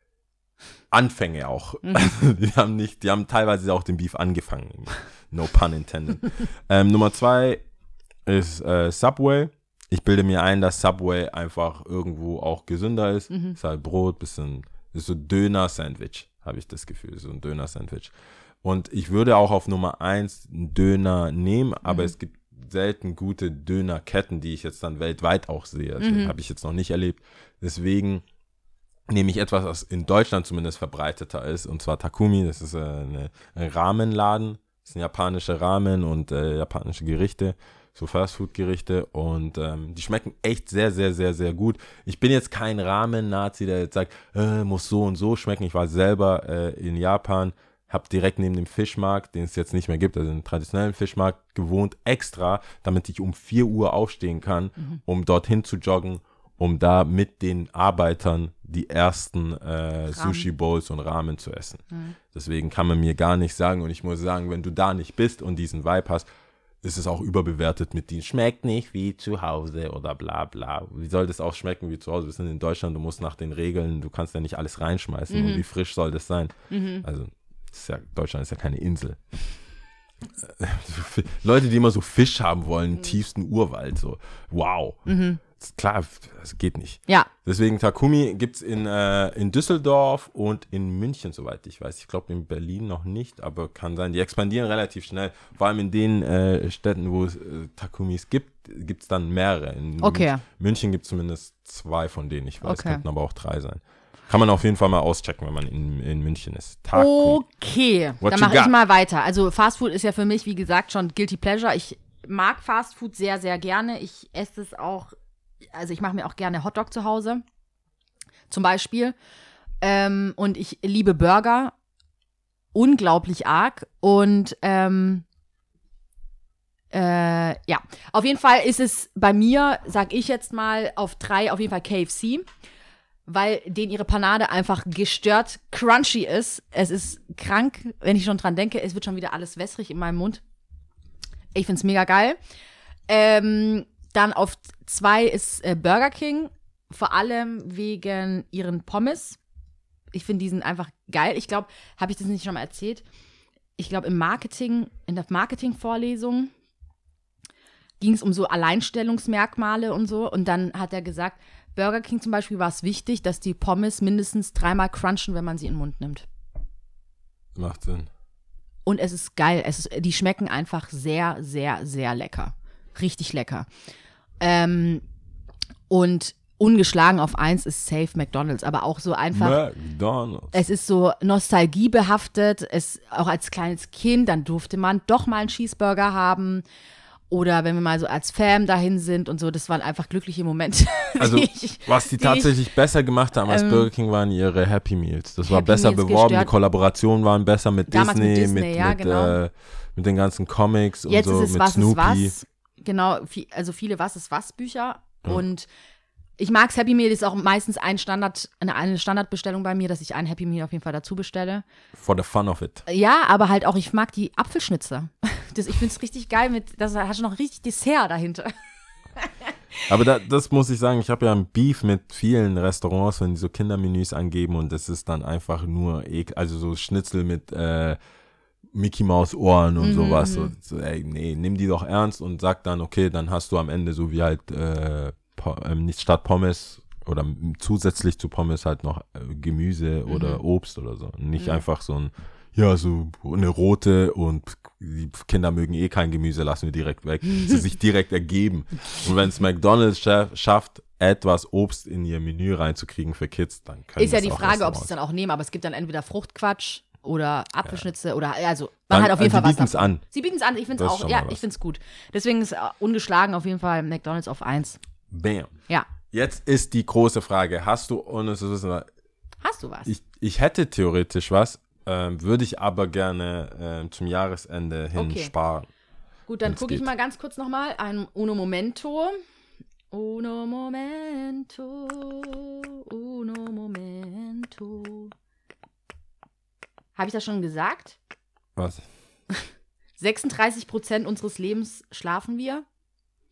Anfänge auch. Mhm. die haben nicht, die haben teilweise auch den Beef angefangen. No pun intended. ähm, Nummer zwei ist äh, Subway. Ich bilde mir ein, dass Subway einfach irgendwo auch gesünder ist. Mhm. Ist halt Brot, bisschen, ist so Döner-Sandwich, habe ich das Gefühl. So ein Döner-Sandwich. Und ich würde auch auf Nummer eins einen Döner nehmen, aber es gibt selten gute Dönerketten, die ich jetzt dann weltweit auch sehe. Also Habe ich jetzt noch nicht erlebt. Deswegen nehme ich etwas, was in Deutschland zumindest verbreiteter ist, und zwar Takumi. Das ist äh, eine, ein Rahmenladen. Das sind japanische Ramen und äh, japanische Gerichte, so Fastfood-Gerichte. Und ähm, die schmecken echt sehr, sehr, sehr, sehr gut. Ich bin jetzt kein Ramen-Nazi, der jetzt sagt, äh, muss so und so schmecken. Ich war selber äh, in Japan, habe direkt neben dem Fischmarkt, den es jetzt nicht mehr gibt, also den traditionellen Fischmarkt, gewohnt, extra, damit ich um 4 Uhr aufstehen kann, um dorthin zu joggen, um da mit den Arbeitern die ersten äh, Sushi-Bowls und Ramen zu essen. Deswegen kann man mir gar nicht sagen, und ich muss sagen, wenn du da nicht bist und diesen Vibe hast, ist es auch überbewertet mit den schmeckt nicht wie zu Hause oder bla bla. Wie soll das auch schmecken wie zu Hause? Wir sind in Deutschland, du musst nach den Regeln, du kannst ja nicht alles reinschmeißen. Und wie frisch soll das sein? Also, das ist ja, Deutschland ist ja keine Insel. Leute, die immer so Fisch haben wollen, im tiefsten Urwald, so, wow. Klar, das geht nicht. Ja. Deswegen Takumi gibt es in, äh, in Düsseldorf und in München, soweit ich weiß. Ich glaube in Berlin noch nicht, aber kann sein. Die expandieren relativ schnell. Vor allem in den äh, Städten, wo es äh, Takumis gibt, gibt es dann mehrere. In Okay. München, München gibt es zumindest zwei von denen, ich weiß. Okay. Könnten aber auch drei sein. Kann man auf jeden Fall mal auschecken, wenn man in, in München ist. Takumi. Okay, What dann mache ich mal weiter. Also Fastfood ist ja für mich, wie gesagt, schon Guilty Pleasure. Ich mag Fastfood sehr, sehr gerne. Ich esse es auch, also ich mache mir auch gerne Hotdog zu Hause, zum Beispiel. Ähm, und ich liebe Burger unglaublich arg. Und ähm, äh, ja, auf jeden Fall ist es bei mir, sag ich jetzt mal, auf drei auf jeden Fall KFC weil denen ihre Panade einfach gestört crunchy ist. Es ist krank, wenn ich schon dran denke. Es wird schon wieder alles wässrig in meinem Mund. Ich find's mega geil. Ähm, dann auf zwei ist äh, Burger King, vor allem wegen ihren Pommes. Ich finde, die sind einfach geil. Ich glaube, habe ich das nicht schon mal erzählt? Ich glaube, im Marketing, in der Marketing-Vorlesung ging es um so Alleinstellungsmerkmale und so. Und dann hat er gesagt, Burger King zum Beispiel war es wichtig, dass die Pommes mindestens dreimal crunchen, wenn man sie in den Mund nimmt. Macht Sinn. Und es ist geil. Es ist, die schmecken einfach sehr, sehr, sehr lecker. Richtig lecker. Ähm, und ungeschlagen auf eins ist safe McDonald's, aber auch so einfach. McDonald's. Es ist so nostalgiebehaftet. Es auch als kleines Kind, dann durfte man doch mal einen Cheeseburger haben. Oder wenn wir mal so als Fam dahin sind und so, das waren einfach glückliche Momente. Also, die ich- was die die tatsächlich besser gemacht haben als ähm, Burger King, waren ihre Happy Meals. Das war Happy besser Meals beworben, die gestört. Kollaborationen waren besser mit Damals mit Disney, mit, Disney, ja, mit, genau. äh, mit den ganzen Comics und Jetzt so, ist es mit Was Snoopy. ist was. Genau, viel, also viele Was ist was Bücher. Und ich mag Happy Meal, ist auch meistens ein Standard, eine, Standardbestellung bei mir, dass ich ein Happy Meal auf jeden Fall dazu bestelle. For the fun of it. Ja, aber halt auch, ich mag die Apfelschnitze. Das, ich finde es richtig geil mit, das hast du noch richtig Dessert dahinter. Aber da, das muss ich sagen, ich habe ja ein Beef mit vielen Restaurants, wenn die so Kindermenüs angeben und es ist dann einfach nur, ekel, also so Schnitzel mit äh, Mickey Maus Ohren und Mhm, sowas. So, so, ey, nee, nimm die doch ernst und sag dann, okay, dann hast du am Ende so wie halt äh, ähm, nicht statt Pommes oder zusätzlich zu Pommes halt noch äh, Gemüse Mhm. oder Obst oder so. Nicht einfach so ein, ja, so eine rote und die Kinder mögen eh kein Gemüse, lassen wir direkt weg. Sie sich direkt ergeben. Und wenn es McDonalds scha schafft, etwas Obst in ihr Menü reinzukriegen für Kids, dann können Ist ja die Frage, ob sie es dann auch nehmen, aber es gibt dann entweder Fruchtquatsch oder Apfelschnitze oder also man Dann- hat auf jeden also Fall was. bieten's davon. an. Sie bieten es an, ich finde es auch, ja, was. ich finde es gut. Deswegen ist äh, ungeschlagen auf jeden Fall McDonalds auf eins. Bam. Ja. Jetzt ist die große Frage, hast du, ohne zu wissen, Hast du was? ich, ich hätte theoretisch was, ähm, würde ich aber gerne ähm, zum Jahresende hin Okay. sparen. Gut, dann gucke ich mal ganz kurz nochmal. Ein Uno Momento. Uno Momento. Uno Momento. Habe ich das schon gesagt? Was? 36 Prozent unseres Lebens schlafen wir.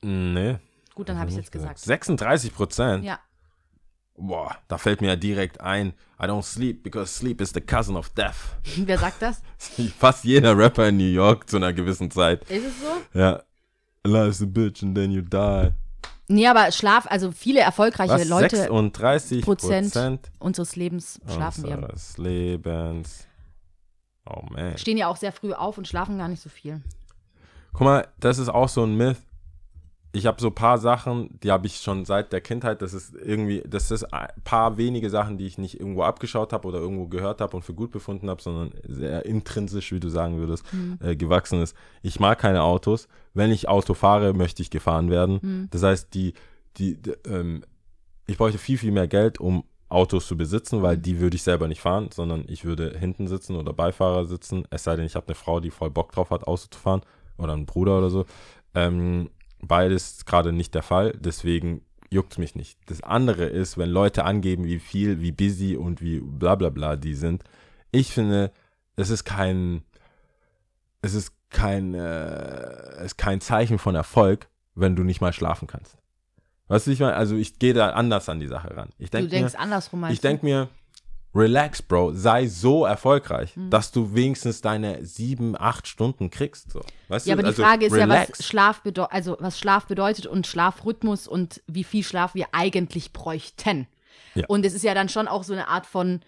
Nee. Gut, dann habe ich nicht jetzt gesagt. 36 Prozent? Ja. Boah, da fällt mir ja direkt ein, I don't sleep because sleep is the cousin of death. Wer sagt das? Fast jeder Rapper in New York zu einer gewissen Zeit. Ist es so? Ja. Life's a bitch and then you die. Nee, aber Schlaf, also viele erfolgreiche Was? Leute 36 Prozent Prozent unseres Lebens schlafen wir. unseres Lebens. Oh man. Stehen ja auch sehr früh auf und schlafen gar nicht so viel. Guck mal, das ist auch so ein Myth. Ich habe so ein paar Sachen, die habe ich schon seit der Kindheit. Das ist irgendwie, das ist ein paar wenige Sachen, die ich nicht irgendwo abgeschaut habe oder irgendwo gehört habe und für gut befunden habe, sondern sehr intrinsisch, wie du sagen würdest, äh, gewachsen ist. Ich mag keine Autos. Wenn ich Auto fahre, möchte ich gefahren werden. Das heißt, die, die, d- ähm, ich bräuchte viel, viel mehr Geld, um Autos zu besitzen, weil die würde ich selber nicht fahren, sondern ich würde hinten sitzen oder Beifahrer sitzen. Es sei denn, ich habe eine Frau, die voll Bock drauf hat, Auto zu fahren oder einen Bruder oder so. Ähm, beides ist gerade nicht der Fall, deswegen juckt mich nicht. Das andere ist, wenn Leute angeben, wie viel, wie busy und wie bla bla bla die sind. Ich finde, es ist kein, es ist kein, äh, es ist kein Zeichen von Erfolg, wenn du nicht mal schlafen kannst. Weißt du, ich meine, also ich gehe da anders an die Sache ran. Ich Du denke denkst mir, andersrum, meinst ich denke mir, relax, Bro, sei so erfolgreich, dass du wenigstens deine sieben, acht Stunden kriegst. So. Weißt Ja, du? aber die Also, Frage ist ja, relax. was Schlaf bedeutet, also was Schlaf bedeutet und Schlafrhythmus und wie viel Schlaf wir eigentlich bräuchten. Ja. Und es ist ja dann schon auch so eine Art von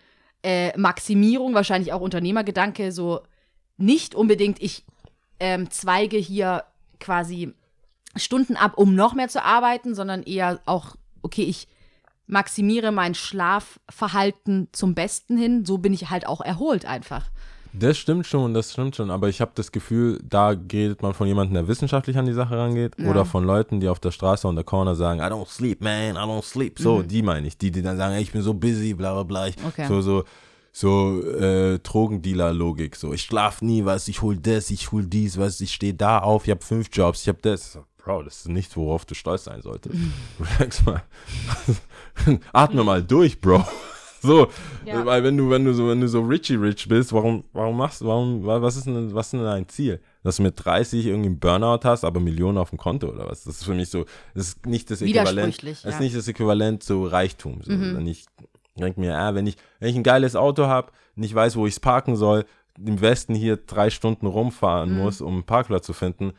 äh, Maximierung, wahrscheinlich auch Unternehmergedanke, so nicht unbedingt, ich ähm, zweige hier quasi Stunden ab, um noch mehr zu arbeiten, sondern eher auch, okay, ich maximiere mein Schlafverhalten zum Besten hin, so bin ich halt auch erholt einfach. Das stimmt schon, das stimmt schon, aber ich habe das Gefühl, da redet man von jemandem, der wissenschaftlich an die Sache rangeht Ja. oder von Leuten, die auf der Straße und der Corner sagen, I don't sleep, man, I don't sleep. So, die meine ich, die, die dann sagen, ey, ich bin so busy, bla bla bla. Mhm. Okay. So, so, so äh, Drogendealer-Logik. So, ich schlaf nie, was, ich hol das, ich hol dies, was, ich stehe da auf, ich habe fünf Jobs, ich habe das. Bro, das ist nichts, worauf du stolz sein solltest. Relax mal. Atme mal durch, Bro. So, Ja. weil wenn du, wenn du so, wenn du so Richie Rich bist, warum, warum machst du, warum, wa- was ist denn, was ist denn dein Ziel? Dass du mit 30 irgendwie einen Burnout hast, aber Millionen auf dem Konto oder was? Das ist für mich so, das ist nicht das Äquivalent. Widersprüchlich, Das ist ja. nicht das Äquivalent zu Reichtum. So. Mhm. Wenn ich denke mir, ah, wenn ich, wenn ich ein geiles Auto habe, nicht weiß, wo ich es parken soll, im Westen hier drei Stunden rumfahren Mhm. muss, um einen Parkplatz zu finden,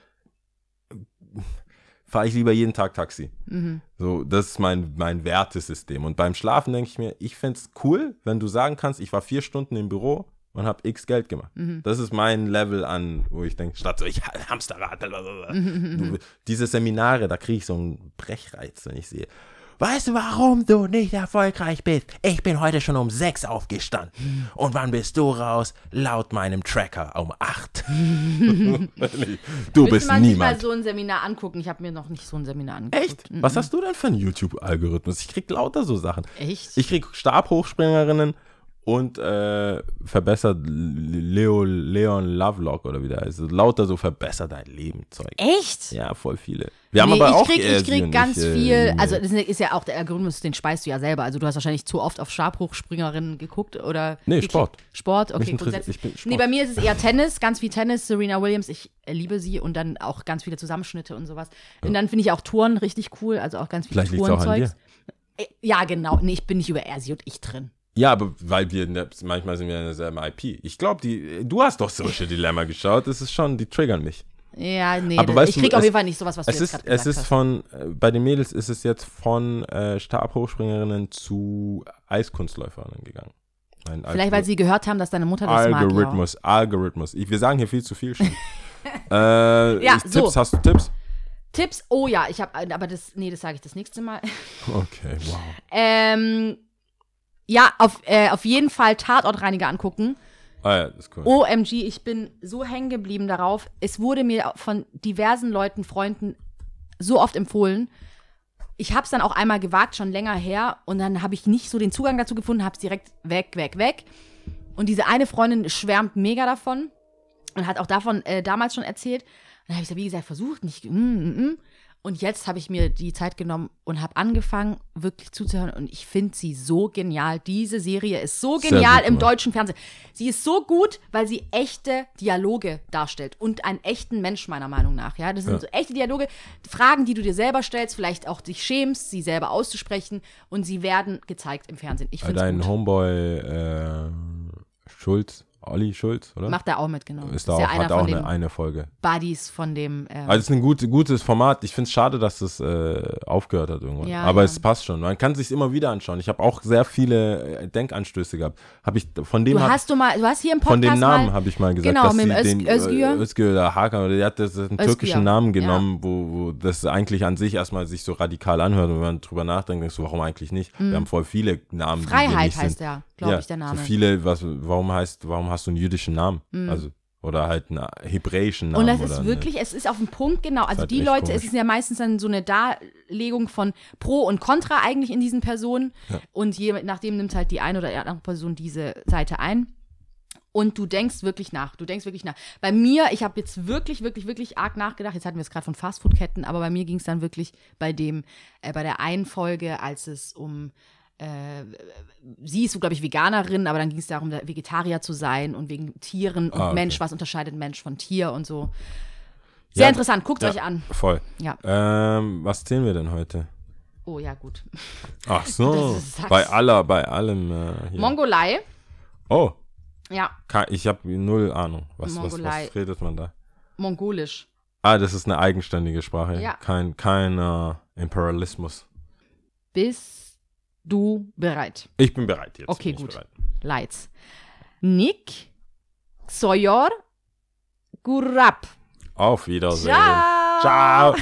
fahre ich lieber jeden Tag Taxi. Mhm. So, das ist mein, mein Wertesystem. Und beim Schlafen denke ich mir, ich fände es cool, wenn du sagen kannst, ich war vier Stunden im Büro und habe x Geld gemacht. Mhm. Das ist mein Level an, wo ich denke, statt so, ich Hamsterrad, blablabla. Mhm. du, diese Seminare, da kriege ich so einen Brechreiz, wenn ich sehe. Weißt du, warum du nicht erfolgreich bist? Ich bin heute schon um sechs aufgestanden. Und wann bist du raus? Laut meinem Tracker um acht. du bist man sich mal niemand. so ein Seminar angucken. Ich habe mir noch nicht so ein Seminar angeguckt. Echt? Was hast du denn für einen YouTube-Algorithmus? Ich krieg lauter so Sachen. Echt? Ich krieg Stabhochspringerinnen und äh, verbessert Leo, Leon Lovelock oder wie der heißt. Lauter so verbessert dein Leben Zeug. Echt? Ja, voll viele. Wir haben nee, aber ich auch krieg, ich krieg ganz ich, äh, viel, nee. also das ist ja auch der Algorithmus, den speist du ja selber. Also du hast wahrscheinlich zu oft auf Stabhochspringerinnen geguckt oder Nee. Sport. Sport, okay, grundsätzlich. ich bin Sport. Nee, bei mir ist es eher Tennis, ganz viel Tennis, Serena Williams, ich äh, liebe sie und dann auch ganz viele Zusammenschnitte und sowas. Und dann finde ich auch Touren richtig cool, also auch ganz viel Vielleicht Tourenzeugs. Äh, Ja, genau. Nee, ich bin nicht über er, und ich drin. Ja, aber weil wir in der, manchmal sind wir in derselben IP. Ich glaube, die du hast doch Social Dilemma geschaut. Das ist schon, die triggern mich. Ja, nee, Aber das, weißt ich du, krieg auf es- jeden Fall nicht sowas, was du Es jetzt ist, es ist hast. von, äh, bei den Mädels ist es jetzt von äh, Stabhochspringerinnen zu Eiskunstläuferinnen gegangen. Ein Vielleicht, weil sie gehört haben, dass deine Mutter das mag. Algorithmus, Algorithmus. Ich, wir sagen hier viel zu viel schon. äh, Ja, ich- so. Tipps, hast du Tipps? Ja. Tipps, oh ja, ich habe, aber das, nee, das sage ich das nächste Mal. Okay, wow. Ähm, ja, auf, äh, auf jeden Fall Tatortreiniger angucken. Ah ja, das ist cool. OMG, ich bin so hängen geblieben darauf. Es wurde mir von diversen Leuten, Freunden so oft empfohlen. Ich habe es dann auch einmal gewagt, schon länger her. Und dann habe ich nicht so den Zugang dazu gefunden, habe es direkt weg, weg, weg. Und diese eine Freundin schwärmt mega davon und hat auch davon äh, damals schon erzählt. Und dann habe ich es, wie gesagt, versucht, nicht. Mm, mm, mm. Und jetzt habe ich mir die Zeit genommen und habe angefangen, wirklich zuzuhören. Und ich finde sie so genial. Diese Serie ist so genial im deutschen Fernsehen. Sie ist so gut, weil sie echte Dialoge darstellt und einen echten Mensch meiner Meinung nach. Ja, das sind Ja. so echte Dialoge, Fragen, die du dir selber stellst, vielleicht auch dich schämst, sie selber auszusprechen. Und sie werden gezeigt im Fernsehen. Ich finde Dein gut. Homeboy äh, Schulz, Olli Schulz, oder? Macht er auch mit, genau. ist da ja auch, einer hat auch von eine, den eine Folge. Buddies von dem. Ähm, Also es ist ein gut, gutes Format. Ich finde es schade, dass es äh, aufgehört hat irgendwann. Ja, Aber ja. es passt schon. Man kann sich immer wieder anschauen. Ich habe auch sehr viele äh, Denkanstöße gehabt. Habe ich von dem du hast du mal, du hast hier im von Podcast dem Namen habe ich mal gesagt, Genau, dass mit sie dem den Öz- Özgür. äh, Özgür oder Hakan oder der hat das, das einen Özgür, türkischen Namen ja. genommen, wo, wo das eigentlich an sich erstmal sich so radikal anhört und wenn man drüber nachdenkt, denkst du, warum eigentlich nicht? Wir haben voll viele Namen, Mhm. Freiheit heißt sind. der, glaube ja, ich, der Name. Mhm. So viele, was, warum heißt, warum hast du einen jüdischen Namen? Also oder halt einen hebräischen Namen. Und das ist eine- wirklich, es ist auf den Punkt genau. Also halt die Leute, komisch. es ist ja meistens dann so eine Darlegung von Pro und Contra eigentlich in diesen Personen. Und je nachdem nimmt halt die eine oder die andere Person diese Seite ein. Und du denkst wirklich nach. Du denkst wirklich nach. Bei mir, ich habe jetzt wirklich, wirklich, wirklich arg nachgedacht. Jetzt hatten wir es gerade von Fastfood-Ketten, aber bei mir ging es dann wirklich bei dem, äh, bei der einen Folge, als es um äh, sie ist, glaube ich, Veganerin, aber dann ging es darum, da Vegetarier zu sein und wegen Tieren und Ah, okay. Mensch, was unterscheidet Mensch von Tier und so. Sehr Ja, interessant, guckt ja, euch an. Voll. Ja. Ähm, was zählen wir denn heute? Oh ja, gut. Ach so, bei aller, bei allem. Äh. Mongolei, oh, ja, ich habe null Ahnung. Was, was, Mongolei. was redet man da? mongolisch. Ah, das ist eine eigenständige Sprache. Ja. Kein, kein äh, Imperialismus. Bist du bereit? Ich bin bereit jetzt. Okay, gut. Lights. Nick Soyor Gurab. Auf Wiedersehen. Ciao. Ciao.